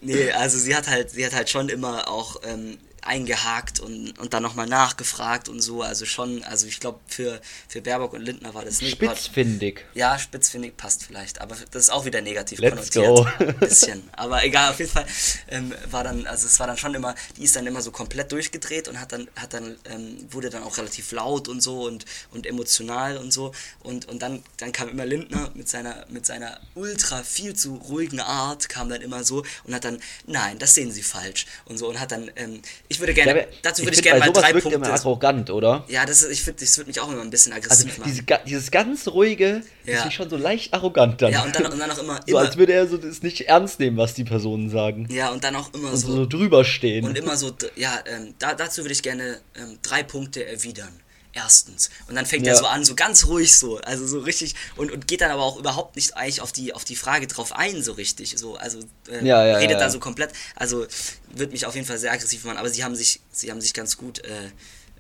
Speaker 2: Nee, also sie hat halt, sie hat halt schon immer auch ähm, eingehakt und, und dann nochmal nachgefragt und so. Also schon, also ich glaube für, für Baerbock und Lindner war das nicht.
Speaker 1: Spitzfindig.
Speaker 2: Ja, spitzfindig passt vielleicht, aber das ist auch wieder negativ
Speaker 1: Let's
Speaker 2: konnotiert.
Speaker 1: go. <laughs>
Speaker 2: Ein bisschen. Aber egal, auf jeden Fall ähm, war dann, also es war dann schon immer, die ist dann immer so komplett durchgedreht und hat dann, hat dann, ähm, wurde dann auch relativ laut und so und, und emotional und so. Und, und dann, dann kam immer Lindner mit seiner, mit seiner ultra viel zu ruhigen Art, kam dann immer so und hat dann, nein, das sehen Sie falsch und so und hat dann, ähm, ich würde gerne,
Speaker 1: Ja,
Speaker 2: dazu
Speaker 1: ich
Speaker 2: würde ich
Speaker 1: find,
Speaker 2: gerne mal drei Punkte.
Speaker 1: immer arrogant, oder?
Speaker 2: Ja, das, ist- ich finde, das würde mich auch immer ein bisschen
Speaker 1: Also
Speaker 2: aggressiv machen.
Speaker 1: diese, dieses ganz ruhige,
Speaker 2: Ja.
Speaker 1: ist schon so leicht arrogant dann.
Speaker 2: Ja, und dann, und dann auch immer, <laughs>
Speaker 1: so
Speaker 2: immer
Speaker 1: als würde er so das nicht ernst nehmen, was die Personen sagen.
Speaker 2: ja, und dann auch immer
Speaker 1: Und so,
Speaker 2: so,
Speaker 1: drüber stehen.
Speaker 2: Und immer so, ja, ähm, da, dazu würde ich gerne ähm, drei Punkte erwidern. Erstens. Und dann fängt
Speaker 1: Ja.
Speaker 2: er so an, so ganz ruhig so, also so richtig, und, und geht dann aber auch überhaupt nicht eigentlich auf die, auf die Frage drauf ein, so richtig. So, also ähm,
Speaker 1: Ja, ja,
Speaker 2: redet da so komplett. Also wird mich auf jeden Fall sehr aggressiv machen, aber sie haben sich, sie haben sich ganz gut, äh,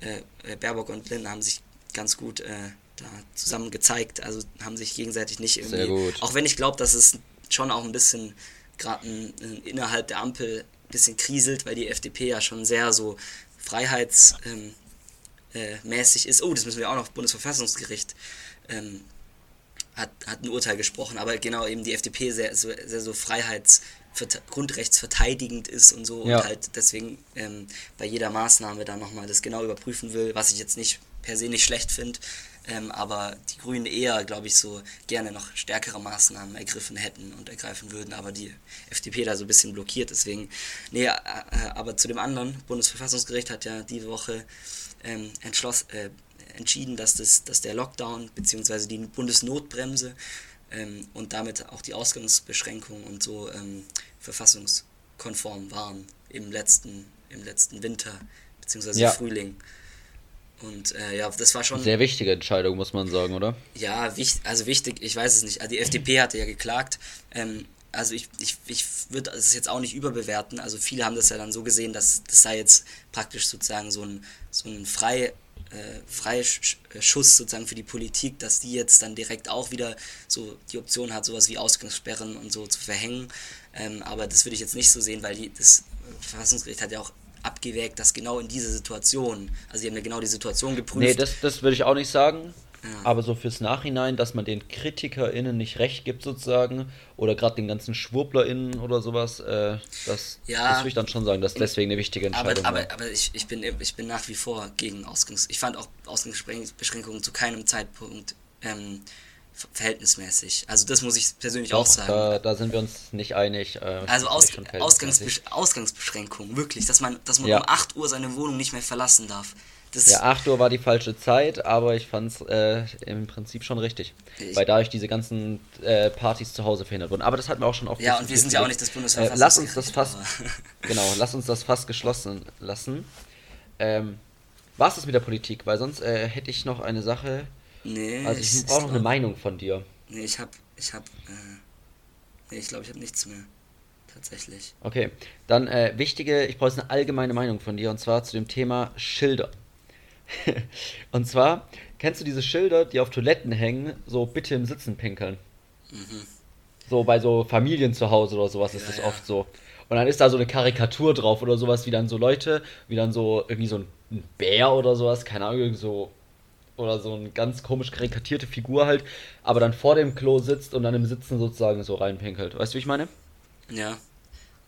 Speaker 2: äh, Baerbock und Lindner haben sich ganz gut äh, da zusammen gezeigt, also haben sich gegenseitig nicht irgendwie.
Speaker 1: Sehr gut.
Speaker 2: Auch wenn ich glaube, dass es schon auch ein bisschen gerade innerhalb der Ampel ein bisschen kriselt, weil die FDP ja schon sehr so freiheitsmäßig ähm, äh, mäßig ist. Oh, das müssen wir auch noch, Bundesverfassungsgericht ähm, hat, hat ein Urteil gesprochen, aber genau eben die FDP sehr, so, sehr so freiheits grundrechtsverteidigend ist und so
Speaker 1: Ja.
Speaker 2: und halt deswegen ähm, bei jeder Maßnahme dann nochmal das genau überprüfen will, was ich jetzt nicht per se nicht schlecht finde, ähm, aber die Grünen eher, glaube ich, so gerne noch stärkere Maßnahmen ergriffen hätten und ergreifen würden, aber die FDP da so ein bisschen blockiert, deswegen, nee, äh, äh, aber zu dem anderen, Bundesverfassungsgericht hat ja die Woche ähm, entschloss, äh, entschieden, dass, das, dass der Lockdown bzw. die Bundesnotbremse ähm, und damit auch die Ausgangsbeschränkungen und so ähm, verfassungskonform waren im letzten, im letzten Winter bzw.
Speaker 1: Ja.
Speaker 2: Frühling. Und äh, ja, das war schon.
Speaker 1: Sehr wichtige Entscheidung, muss man sagen, oder?
Speaker 2: Ja, wichtig, also wichtig, ich weiß es nicht. Also die FDP hatte ja geklagt. Ähm, also ich, ich, ich würde es jetzt auch nicht überbewerten. Also viele haben das ja dann so gesehen, dass das sei jetzt praktisch sozusagen so ein, so ein frei, äh, Freischuss sozusagen für die Politik, dass die jetzt dann direkt auch wieder so die Option hat, sowas wie Ausgangssperren und so zu verhängen. Ähm, aber das würde ich jetzt nicht so sehen, weil die, das Verfassungsgericht hat ja auch abgewägt, dass genau in dieser Situation, also die haben ja genau die Situation geprüft.
Speaker 1: Nee, das, das würde ich auch nicht sagen.
Speaker 2: Ja.
Speaker 1: Aber so fürs Nachhinein, dass man den KritikerInnen nicht recht gibt, sozusagen, oder gerade den ganzen SchwurblerInnen oder sowas, äh, das,
Speaker 2: Ja.
Speaker 1: das würde ich dann schon sagen, dass deswegen eine wichtige
Speaker 2: Aber,
Speaker 1: Entscheidung
Speaker 2: aber,
Speaker 1: war.
Speaker 2: aber ich, ich, bin, ich bin nach wie vor gegen Ausgangs... Ich fand auch Ausgangsbeschränkungen zu keinem Zeitpunkt ähm, verhältnismäßig. Also das muss ich persönlich
Speaker 1: Doch,
Speaker 2: auch sagen.
Speaker 1: Da, da sind wir uns nicht einig. Äh,
Speaker 2: also Aus,
Speaker 1: schon
Speaker 2: Ausgangsbe Ausgangsbeschränkung, wirklich, dass man, dass man
Speaker 1: Ja.
Speaker 2: um 8 Uhr seine Wohnung nicht mehr verlassen darf. Das
Speaker 1: Ja, 8 Uhr war die falsche Zeit, aber ich fand es äh, im Prinzip schon richtig.
Speaker 2: Ich-
Speaker 1: weil dadurch diese ganzen äh, Partys zu Hause verhindert wurden. Aber das hatten wir auch schon oft
Speaker 2: Ja, und wir sind ja auch nicht das
Speaker 1: äh, Lass uns das
Speaker 2: Bundesverfassungsgericht.
Speaker 1: fast. <laughs> genau, lass uns das fast geschlossen lassen. Ähm, was ist mit der Politik? Weil sonst äh, hätte ich noch eine Sache.
Speaker 2: nee,
Speaker 1: Also ich brauche noch eine Meinung von dir.
Speaker 2: Nee, ich hab, ich hab, äh, nee, ich glaube, ich habe nichts mehr. Tatsächlich.
Speaker 1: Okay, dann äh, wichtige, ich brauche jetzt eine allgemeine Meinung von dir und zwar zu dem Thema Schilder. <laughs> und zwar, kennst du diese Schilder, die auf Toiletten hängen, so bitte im Sitzen pinkeln? So bei so Familien zu Hause oder sowas ist
Speaker 2: Mhm. Ja,
Speaker 1: das
Speaker 2: ja.
Speaker 1: oft so. Und dann ist da so eine Karikatur drauf oder sowas, wie dann so Leute, wie dann so irgendwie so ein, ein Bär oder sowas, keine Ahnung, so oder so eine ganz komisch karikatierte Figur halt, aber dann vor dem Klo sitzt und dann im Sitzen sozusagen so reinpinkelt. Weißt du, wie ich meine?
Speaker 2: Ja.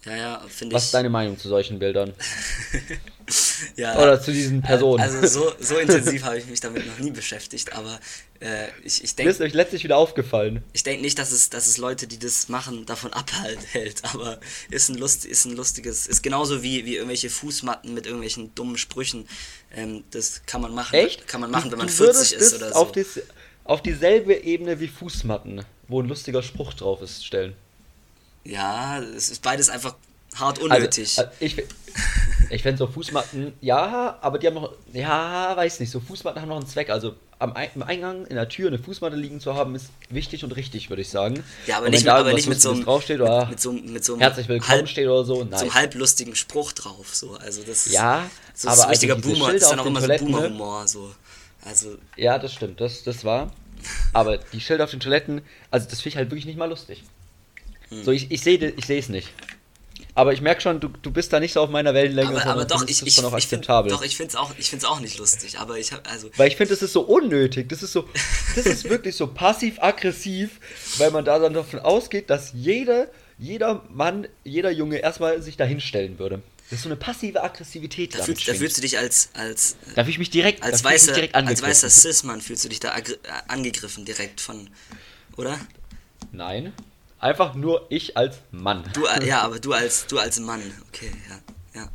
Speaker 2: Ja, ja, finde ich.
Speaker 1: Was ist deine Meinung zu solchen Bildern? <laughs>
Speaker 2: ja,
Speaker 1: Oder zu diesen Personen?
Speaker 2: Also so, so <laughs> intensiv habe ich mich damit noch nie beschäftigt, aber äh, ich, ich
Speaker 1: Mir ist
Speaker 2: denke
Speaker 1: euch letztlich wieder aufgefallen.
Speaker 2: ich denk nicht, dass es, dass es Leute, die das machen, davon <laughs> abhält, aber ist ein, Lust, ist ein lustiges, ist genauso wie, wie irgendwelche Fußmatten mit irgendwelchen dummen Sprüchen. Ähm, das kann man machen.
Speaker 1: Echt?
Speaker 2: Kann man machen,
Speaker 1: Du-
Speaker 2: wenn man
Speaker 1: du
Speaker 2: 40
Speaker 1: würdest
Speaker 2: ist oder
Speaker 1: auf,
Speaker 2: so.
Speaker 1: dies, auf dieselbe Ebene wie Fußmatten, wo ein lustiger Spruch drauf ist, stellen.
Speaker 2: Ja, es ist beides einfach hart unnötig.
Speaker 1: Also, ich <laughs> ich fände so Fußmatten, ja, aber die haben noch, ja, weiß nicht, so Fußmatten haben noch einen Zweck. Also am im Eingang in der Tür eine Fußmatte liegen zu haben, ist wichtig und richtig, würde ich sagen.
Speaker 2: ja, aber nicht,
Speaker 1: da
Speaker 2: aber nicht mit so einem
Speaker 1: draufsteht oder
Speaker 2: mit, mit so, mit so einem
Speaker 1: herzlich willkommen
Speaker 2: halb,
Speaker 1: steht oder so,
Speaker 2: so
Speaker 1: nein.
Speaker 2: einem halblustigen Spruch drauf. So. Also das ist,
Speaker 1: Ja,
Speaker 2: so,
Speaker 1: aber
Speaker 2: so
Speaker 1: also
Speaker 2: richtiger Boomer, das ist dann auch immer so
Speaker 1: Toiletten, ne?
Speaker 2: Boomer-Humor. So. Also,
Speaker 1: Ja, das stimmt, das, das war. <laughs> Aber die Schilder auf den Toiletten, also das finde ich halt wirklich nicht mal lustig.
Speaker 2: Hm.
Speaker 1: So, ich, ich sehe ich es nicht. Aber ich merke schon, du, du bist da nicht so auf meiner Wellenlänge,
Speaker 2: aber, aber doch, ich, ich, ich find,
Speaker 1: akzeptabel.
Speaker 2: doch, ich finde es auch, ich find's auch nicht lustig, aber ich habe, also,
Speaker 1: Weil ich finde, das ist so unnötig. Das ist so, das ist wirklich so passiv-aggressiv, weil man da dann davon ausgeht, dass jeder, jeder Mann, jeder Junge erstmal sich da hinstellen würde. Das ist so eine passive Aggressivität.
Speaker 2: da fühlst, da fühlst du dich als, als,
Speaker 1: da fühle ich mich direkt,
Speaker 2: als, weißer,
Speaker 1: direkt
Speaker 2: als weißer Cis-Mann fühlst du dich da äh, angegriffen direkt von, oder?
Speaker 1: Nein, einfach nur ich als Mann.
Speaker 2: Du, äh, ja, aber du als, du als Mann, okay, ja, ja.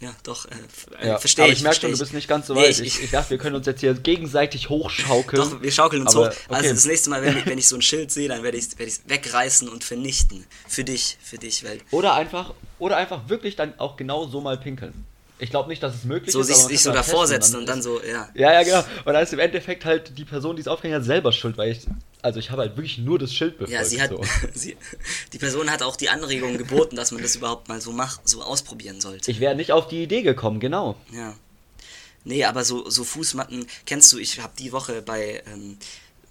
Speaker 2: Ja, doch, äh, äh,
Speaker 1: Ja,
Speaker 2: verstehe
Speaker 1: aber
Speaker 2: ich.
Speaker 1: ich merke schon, du bist nicht ganz so
Speaker 2: Nee,
Speaker 1: weit.
Speaker 2: ich-
Speaker 1: ich, ich, dachte, wir können uns jetzt hier gegenseitig hochschaukeln.
Speaker 2: Doch, wir schaukeln uns
Speaker 1: Aber,
Speaker 2: hoch. Also
Speaker 1: okay.
Speaker 2: das nächste Mal, wenn ich, wenn ich so ein Schild sehe, dann werde ich es werd wegreißen und vernichten. Für dich, für dich, weil
Speaker 1: Oder einfach, oder einfach wirklich dann auch genau so mal pinkeln. Ich glaube nicht, dass es möglich
Speaker 2: so
Speaker 1: ist.
Speaker 2: sich,
Speaker 1: man
Speaker 2: sich
Speaker 1: kann
Speaker 2: so davor setzen und dann so, ja.
Speaker 1: Ja, ja, genau. Und dann ist im Endeffekt halt die Person, die es aufgehängt hat, selber schuld, weil ich, also ich habe halt wirklich nur das Schild befolgt.
Speaker 2: Ja, sie hat,
Speaker 1: so. <laughs>
Speaker 2: sie, die Person hat auch die Anregung geboten, dass man das überhaupt mal so macht, so ausprobieren sollte.
Speaker 1: Ich wäre nicht auf die Idee gekommen, genau.
Speaker 2: Ja. Nee, aber so, so Fußmatten, kennst du, ich habe die Woche bei ähm,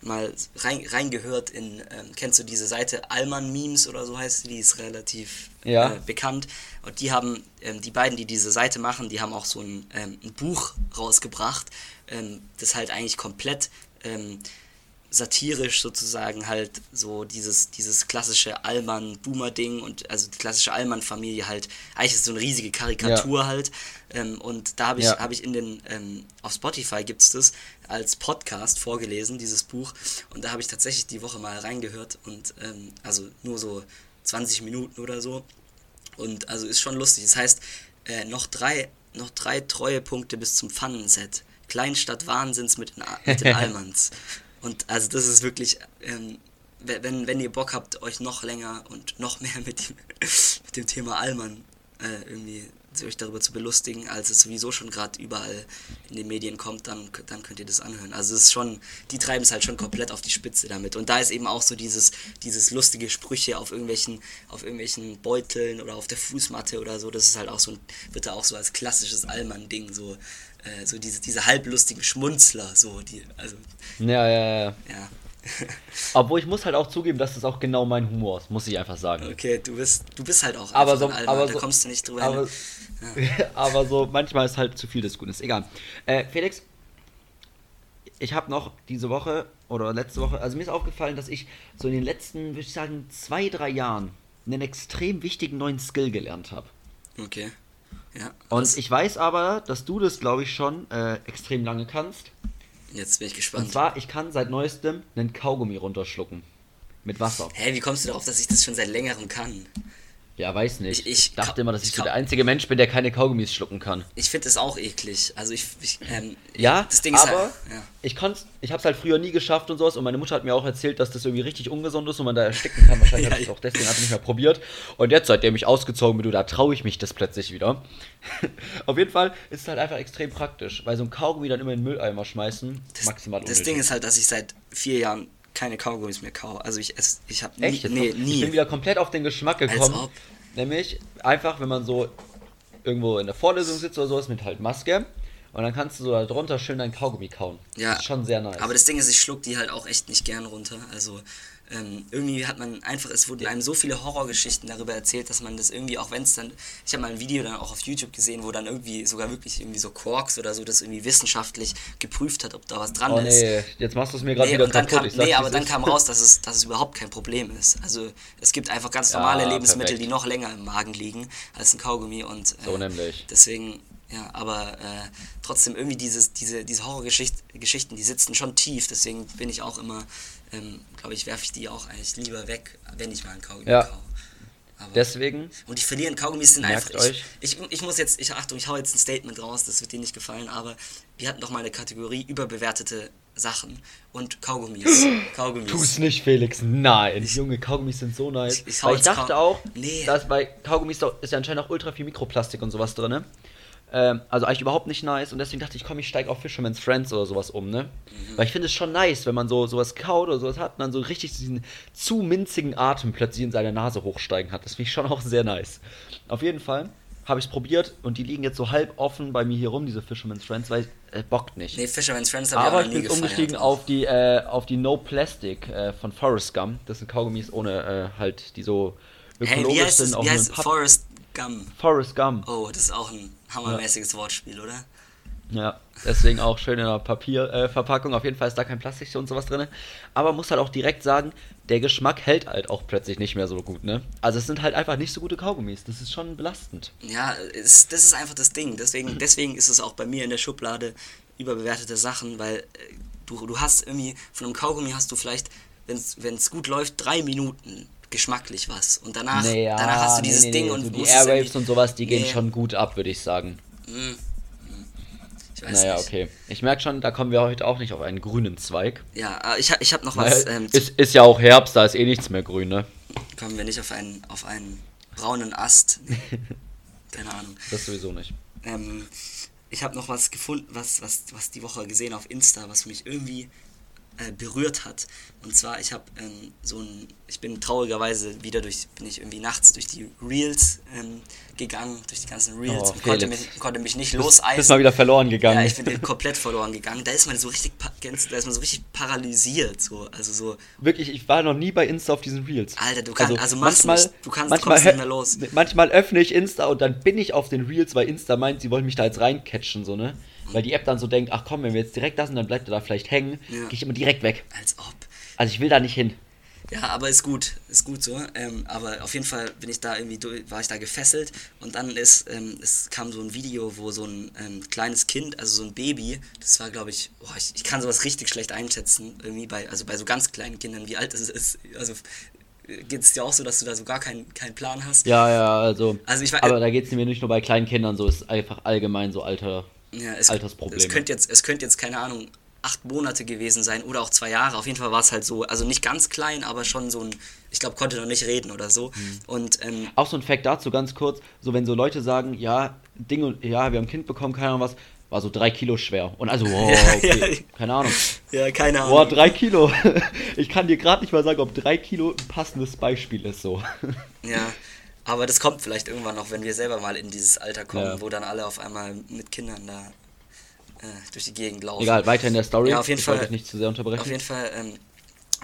Speaker 2: mal rein, reingehört in, ähm, kennst du diese Seite Alman Memes oder so heißt sie, die ist relativ
Speaker 1: Ja.
Speaker 2: äh, bekannt. Und die haben, ähm, die beiden, die diese Seite machen, die haben auch so ein, ähm, ein Buch rausgebracht, ähm, das halt eigentlich komplett ähm, satirisch sozusagen halt so dieses, dieses klassische Allmann-Boomer-Ding und also die klassische Allmann-Familie halt, eigentlich ist es so eine riesige Karikatur halt. Ähm, und da habe ich,
Speaker 1: Ja.
Speaker 2: habe ich in den, ähm, auf Spotify gibt es das als Podcast vorgelesen, dieses Buch. Und da habe ich tatsächlich die Woche mal reingehört und ähm, also nur so 20 Minuten oder so. Und also ist schon lustig. Das heißt, äh, noch drei, noch drei Treuepunkte bis zum Pfannenset. Kleinstadt Wahnsinns mit den, <laughs> mit den Almans. Und also das ist wirklich, ähm, we- wenn, wenn ihr Bock habt, euch noch länger und noch mehr <laughs> mit dem, mit dem Thema Allmann äh, irgendwie euch darüber zu belustigen, als es sowieso schon gerade überall in den Medien kommt, dann, dann könnt ihr das anhören. Also es ist schon, die treiben es halt schon komplett auf die Spitze damit. Und da ist eben auch so dieses, dieses lustige Sprüche auf irgendwelchen, auf irgendwelchen Beuteln oder auf der Fußmatte oder so, das ist halt auch so wird da auch so als klassisches Allmann-Ding, so, äh, so diese, diese halblustigen Schmunzler, so, die, also,
Speaker 1: Ja, ja, ja.
Speaker 2: ja. <laughs>
Speaker 1: Obwohl ich muss halt auch zugeben, dass das auch genau mein Humor ist, muss ich einfach sagen.
Speaker 2: Okay, du bist, du bist halt auch
Speaker 1: Aber so,
Speaker 2: Allmann,
Speaker 1: aber
Speaker 2: da
Speaker 1: so,
Speaker 2: kommst du nicht drüber
Speaker 1: aber,
Speaker 2: hin. <laughs>
Speaker 1: aber so, manchmal ist halt zu viel des Guten. Ist egal. Äh, Felix, ich habe noch diese Woche oder letzte Woche, also mir ist aufgefallen, dass ich so in den letzten, würde ich sagen, zwei, drei Jahren einen extrem wichtigen neuen Skill gelernt habe.
Speaker 2: Okay. Ja.
Speaker 1: Und ich weiß aber, dass du das, glaube ich, schon äh, extrem lange kannst.
Speaker 2: Jetzt bin ich
Speaker 1: Und
Speaker 2: gespannt.
Speaker 1: zwar, ich kann seit neuestem einen Kaugummi runterschlucken. Mit Wasser.
Speaker 2: Hä, wie kommst du darauf, dass ich das schon seit längerem kann?
Speaker 1: Ja, weiß nicht.
Speaker 2: Ich- ich
Speaker 1: dachte
Speaker 2: kau-
Speaker 1: immer, dass
Speaker 2: ich
Speaker 1: ich so der einzige Mensch bin, der keine Kaugummis schlucken kann.
Speaker 2: Ich finde es auch eklig. Also ich, ich ähm,
Speaker 1: Ja,
Speaker 2: das Ding ist
Speaker 1: aber
Speaker 2: halt, ja.
Speaker 1: ich konnte, ich habe es halt früher nie geschafft und sowas. Und meine Mutter hat mir auch erzählt, dass das irgendwie richtig ungesund ist und man da ersticken kann. Wahrscheinlich <laughs>
Speaker 2: Ja,
Speaker 1: habe ich auch deswegen einfach nicht mehr probiert. Und jetzt, seitdem ich ausgezogen bin, du, da traue ich mich das plötzlich wieder. <laughs> Auf jeden Fall ist es halt einfach extrem praktisch, weil so ein Kaugummi dann immer in den Mülleimer schmeißen,
Speaker 2: Das,
Speaker 1: maximal
Speaker 2: das
Speaker 1: unnötig.
Speaker 2: Ding ist halt, dass ich seit vier Jahren keine Kaugummis mehr kaufe. Also ich esse, ich habe nie, nee,
Speaker 1: komm- Ich
Speaker 2: nie.
Speaker 1: bin wieder komplett auf den Geschmack gekommen. Nämlich einfach, wenn man so irgendwo in der Vorlesung sitzt oder sowas mit halt Maske und dann kannst du so da drunter schön dein Kaugummi kauen.
Speaker 2: Ja.
Speaker 1: Das ist schon sehr nice.
Speaker 2: Aber das Ding ist, ich schluck die halt auch echt nicht gern runter. Also ähm, irgendwie hat man einfach, es wurden einem so viele Horrorgeschichten darüber erzählt, dass man das irgendwie, auch wenn es dann, ich habe mal ein Video dann auch auf YouTube gesehen, wo dann irgendwie sogar wirklich irgendwie so Quarks oder so das irgendwie wissenschaftlich geprüft hat, ob da was dran
Speaker 1: oh
Speaker 2: ist.
Speaker 1: nee, jetzt machst du es mir gerade
Speaker 2: Nee,
Speaker 1: wieder kaputt.
Speaker 2: kam,
Speaker 1: Ich sag's,
Speaker 2: nee, aber dann
Speaker 1: ist.
Speaker 2: kam raus, dass es, dass es überhaupt kein Problem ist. Also es gibt einfach ganz <laughs>
Speaker 1: Ja,
Speaker 2: normale Lebensmittel,
Speaker 1: perfekt.
Speaker 2: die noch länger im Magen liegen als ein Kaugummi und äh,
Speaker 1: So nämlich.
Speaker 2: deswegen, ja, aber äh, trotzdem irgendwie dieses, diese, diese Horrorgeschichten, die sitzen schon tief, deswegen bin ich auch immer, ähm, glaube ich, werfe ich die auch eigentlich lieber weg, wenn ich mal einen Kaugummi
Speaker 1: Ja.
Speaker 2: kaufe. Aber-
Speaker 1: Deswegen,
Speaker 2: und die verlieren Kaugummis sind einfach.
Speaker 1: euch.
Speaker 2: Ich, ich, ich muss jetzt, ich Achtung, ich hau jetzt ein Statement raus, das wird dir nicht gefallen, aber wir hatten doch mal eine Kategorie überbewertete Sachen und Kaugummis. <sniffs> Kaugummis.
Speaker 1: tu es nicht, Felix. Nein. Junge, Kaugummis sind so nice.
Speaker 2: Ich- ich
Speaker 1: ich dachte
Speaker 2: Kau-
Speaker 1: auch,
Speaker 2: Nee.
Speaker 1: dass bei Kaugummis doch, ist ja anscheinend auch ultra viel Mikroplastik und sowas drin. Ähm, also eigentlich überhaupt nicht nice und deswegen dachte ich, komm, ich steige auf Fisherman's Friends oder sowas um, ne?
Speaker 2: Mhm.
Speaker 1: Weil ich finde es schon nice, wenn man so sowas kaut oder sowas hat und dann so richtig diesen zu minzigen Atem plötzlich in seine Nase hochsteigen hat. Das finde ich schon auch sehr nice. Auf jeden Fall habe ich es probiert und die liegen jetzt so halb offen bei mir hier rum, diese Fisherman's Friends, weil äh, bockt nicht.
Speaker 2: Nee, Fisherman's Friends habe ich
Speaker 1: Aber ich bin jetzt umgestiegen auf die, äh, auf die No Plastic äh, von Forest Gum. Das sind Kaugummis ohne äh, halt, die so
Speaker 2: Hey,
Speaker 1: ökologisch
Speaker 2: wie heißt
Speaker 1: sind. auch
Speaker 2: Wie heißt Forest Gum?
Speaker 1: Forest Gum.
Speaker 2: Oh, das ist auch ein hammermäßiges Wortspiel, oder?
Speaker 1: Ja, deswegen auch schön in der Papierverpackung. Äh. Auf jeden Fall ist da kein Plastik und sowas drin. Aber muss halt auch direkt sagen, der Geschmack hält halt auch plötzlich nicht mehr so gut, ne? Also es sind halt einfach nicht so gute Kaugummis. Das ist schon belastend.
Speaker 2: Ja, es, das ist einfach das Ding. Deswegen, <clears throat> deswegen ist es auch bei mir in der Schublade überbewertete Sachen, weil äh, du, du hast irgendwie, von einem Kaugummi hast du vielleicht, wenn es gut läuft, drei Minuten geschmacklich was. Und danach,
Speaker 1: Nee, ja,
Speaker 2: danach hast du dieses
Speaker 1: nee,
Speaker 2: Ding
Speaker 1: nee.
Speaker 2: und
Speaker 1: so die Airwaves und sowas, die gehen schon gut ab, würde ich sagen.
Speaker 2: Ich weiß
Speaker 1: Naja,
Speaker 2: nicht.
Speaker 1: okay. Ich merke schon, da kommen wir heute auch nicht auf einen grünen Zweig.
Speaker 2: Ja, äh, ich, ich habe noch was.
Speaker 1: Weil
Speaker 2: Ähm,
Speaker 1: ist, ist ja auch Herbst, da ist eh nichts mehr grün, ne?
Speaker 2: kommen wir nicht auf einen, auf einen braunen Ast. <laughs> Keine Ahnung.
Speaker 1: Das sowieso nicht.
Speaker 2: Ähm, ich habe noch was gefunden, was, was, was die Woche gesehen auf Insta, was mich irgendwie äh, berührt hat. Und zwar, ich habe ähm, so ein, ich bin traurigerweise wieder durch, bin ich irgendwie nachts durch die Reels ähm, gegangen, durch die ganzen Reels
Speaker 1: Oh,
Speaker 2: und konnte mich, konnte mich nicht loseisen.
Speaker 1: bist mal wieder verloren gegangen.
Speaker 2: Ja, ich bin komplett verloren gegangen. Da ist man so richtig, da ist man so richtig paralysiert, so, also so,
Speaker 1: Wirklich, ich war noch nie bei Insta auf diesen Reels.
Speaker 2: Alter, du kannst- also mach's
Speaker 1: manchmal,
Speaker 2: nicht. Du kannst-
Speaker 1: manchmal,
Speaker 2: nicht mehr los.
Speaker 1: Manchmal öffne ich Insta und dann bin ich auf den Reels, weil Insta meint, sie wollen mich da jetzt reincatchen, so, ne? Weil die App dann so denkt, ach komm, wenn wir jetzt direkt da sind, dann bleibt er da vielleicht hängen.
Speaker 2: Ja.
Speaker 1: Gehe ich immer direkt weg.
Speaker 2: als ob.
Speaker 1: Also ich will da nicht hin.
Speaker 2: Ja, aber ist gut, ist gut so. Ähm, aber auf jeden Fall bin ich da irgendwie war ich da gefesselt und dann ist, ähm, es kam so ein Video, wo so ein ähm, kleines Kind, also so ein Baby, das war glaube ich, boah, ich, ich kann sowas richtig schlecht einschätzen, irgendwie bei, also bei so ganz kleinen Kindern, wie alt es ist. Also geht es dir auch so, dass du da so gar keinen keinen Plan hast?
Speaker 1: Ja, ja, also.
Speaker 2: Also ich war-
Speaker 1: aber da geht es mir nicht nur bei kleinen Kindern so, es ist einfach allgemein so alter.
Speaker 2: Ja, es,
Speaker 1: Altersprobleme.
Speaker 2: Es könnte jetzt, es könnte jetzt, keine Ahnung, acht Monate gewesen sein oder auch zwei Jahre. Auf jeden Fall war es halt so, also nicht ganz klein, aber schon so ein, ich glaube, konnte noch nicht reden oder so.
Speaker 1: Mhm.
Speaker 2: Und ähm,
Speaker 1: Auch so ein Fact dazu ganz kurz, so wenn so Leute sagen, ja, Ding und ja, wir haben ein Kind bekommen, keine Ahnung was, war so drei Kilo schwer. Und also, <laughs> wow,
Speaker 2: Ja,
Speaker 1: okay,
Speaker 2: ja.
Speaker 1: keine Ahnung.
Speaker 2: ja, keine Ahnung.
Speaker 1: Boah, drei Kilo. <laughs> Ich kann dir gerade nicht mal sagen, ob drei Kilo ein passendes Beispiel ist so.
Speaker 2: Ja, <laughs> aber das kommt vielleicht irgendwann noch, wenn wir selber mal in dieses Alter kommen,
Speaker 1: Ja.
Speaker 2: wo dann alle auf einmal mit Kindern da äh, durch die Gegend laufen.
Speaker 1: Egal, weiter in der Story.
Speaker 2: Ja, auf jeden
Speaker 1: ich
Speaker 2: Fall-
Speaker 1: nicht zu sehr unterbrechen.
Speaker 2: Auf jeden Fall ähm,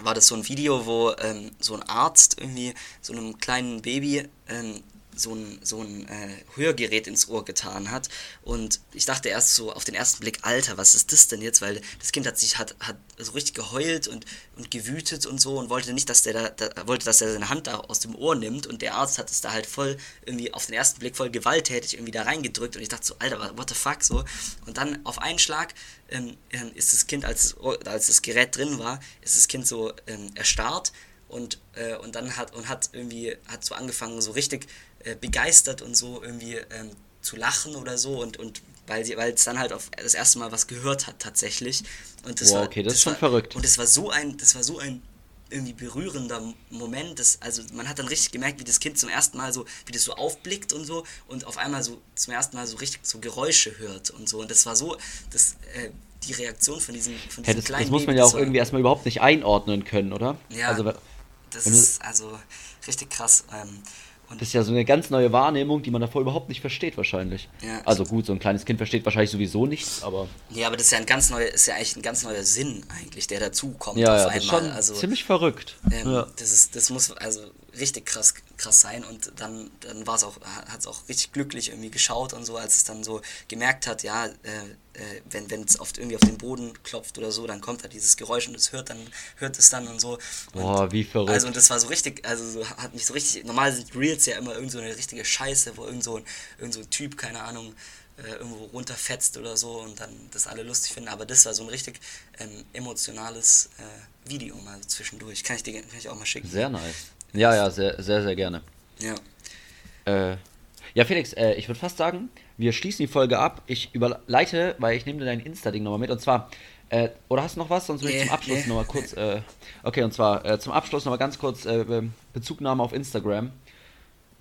Speaker 2: war das so ein Video, wo ähm, so ein Arzt irgendwie so einem kleinen Baby ähm, so ein, so ein äh, Hörgerät ins Ohr getan hat. Und ich dachte erst so auf den ersten Blick, Alter, was ist das denn jetzt? Weil das Kind hat sich hat, hat so richtig geheult und, und gewütet und so und wollte nicht, dass der da, da wollte, dass er seine Hand da aus dem Ohr nimmt. Und der Arzt hat es da halt voll irgendwie auf den ersten Blick voll gewalttätig irgendwie da reingedrückt. Und ich dachte so, Alter, what the fuck so. Und dann auf einen Schlag ähm, ähm ist das Kind, als, als das Gerät drin war, ist das Kind so ähm, erstarrt und, äh, und dann hat und hat irgendwie hat so angefangen so richtig äh, begeistert und so irgendwie ähm, zu lachen oder so und, und weil sie weil es dann halt auf das erste Mal was gehört hat tatsächlich und das
Speaker 1: wow,
Speaker 2: war
Speaker 1: okay das, das ist schon
Speaker 2: war,
Speaker 1: verrückt
Speaker 2: und das war so ein das war so ein irgendwie berührender Moment. Das, also man hat dann richtig gemerkt, wie das Kind zum ersten Mal so, wie das so aufblickt und so und auf einmal so zum ersten Mal so richtig so Geräusche hört und so. Und das war so, das, äh, die Reaktion von diesem, von diesem
Speaker 1: ja, das, kleinen Das muss man Baby, ja auch irgendwie erstmal überhaupt nicht einordnen können, oder?
Speaker 2: Ja. Also, das ist also richtig krass. Ähm,
Speaker 1: und das ist ja so eine ganz neue Wahrnehmung, die man davor überhaupt nicht versteht wahrscheinlich. Ja, also gut, so ein kleines Kind versteht wahrscheinlich sowieso nichts, aber.
Speaker 2: Ja, aber das ist ja ein ganz neuer, ist ja eigentlich ein ganz neuer Sinn eigentlich, der dazukommt
Speaker 1: ja, auf ja, einmal. Das ist schon also, ziemlich verrückt.
Speaker 2: Ähm, ja. Das ist, das muss also richtig krass, krass sein und dann, dann war es auch, hat es auch richtig glücklich irgendwie geschaut und so, als es dann so gemerkt hat, ja, äh, äh, wenn es oft irgendwie auf den Boden klopft oder so, dann kommt da dieses Geräusch und es hört dann, hört es dann und so. Und
Speaker 1: Boah, wie verrückt.
Speaker 2: Also und das war so richtig, also so, hat mich so richtig, normal sind Reels ja immer irgend so eine richtige Scheiße, wo irgend so ein, irgend so ein Typ, keine Ahnung, äh, irgendwo runterfetzt oder so und dann das alle lustig finden. Aber das war so ein richtig ähm, emotionales äh, Video mal zwischendurch. Kann ich dir kann ich auch mal schicken.
Speaker 1: Sehr nice. Ja, ja, sehr, sehr, sehr gerne.
Speaker 2: Ja.
Speaker 1: Äh, ja, Felix, äh, ich würde fast sagen, wir schließen die Folge ab. Ich überleite, weil ich nehme dein Insta-Ding nochmal mit. Und zwar, äh, oder hast du noch was? Sonst würde ich zum Abschluss nee. nochmal kurz. Äh, okay, und zwar äh, zum Abschluss nochmal ganz kurz äh, Bezugnahme auf Instagram.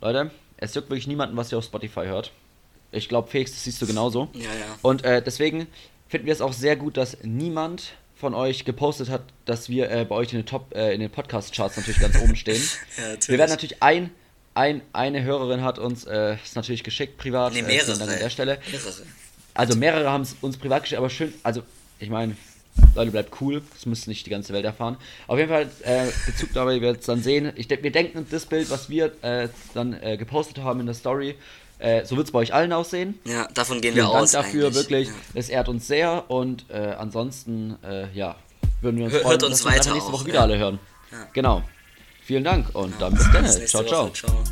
Speaker 1: Leute, es juckt wirklich niemanden, was ihr auf Spotify hört. Ich glaube, Felix, das siehst du genauso.
Speaker 2: Ja, ja.
Speaker 1: Und deswegen finden wir es auch sehr gut, dass niemand von euch gepostet hat, dass wir äh, bei euch in den Top, äh, in den Podcast-Charts natürlich ganz oben stehen. <laughs> ja, wir werden natürlich ein, ein, eine Hörerin hat uns äh, ist natürlich geschickt privat.
Speaker 2: Nee, mehrere.
Speaker 1: Äh, an der Stelle.
Speaker 2: Mehrere.
Speaker 1: Also mehrere haben es uns privat geschickt, aber schön, also ich meine, Leute, bleibt cool, das müsste nicht die ganze Welt erfahren. Auf jeden Fall, äh, Bezug dabei, wir es dann sehen. Ich, wir denken, das Bild, was wir äh, dann äh, gepostet haben in der Story, äh, so wird es bei euch allen aussehen.
Speaker 2: Ja, davon gehen
Speaker 1: Vielen
Speaker 2: wir
Speaker 1: Dank
Speaker 2: aus.
Speaker 1: dafür, eigentlich. wirklich. Ja. Es ehrt uns sehr und äh, ansonsten, äh, ja, würden wir uns freuen,
Speaker 2: uns dass wir
Speaker 1: nächste Woche wieder alle hören. Ja. Genau. Vielen Dank und ja. dann bis dann. Ciao, ciao. ciao.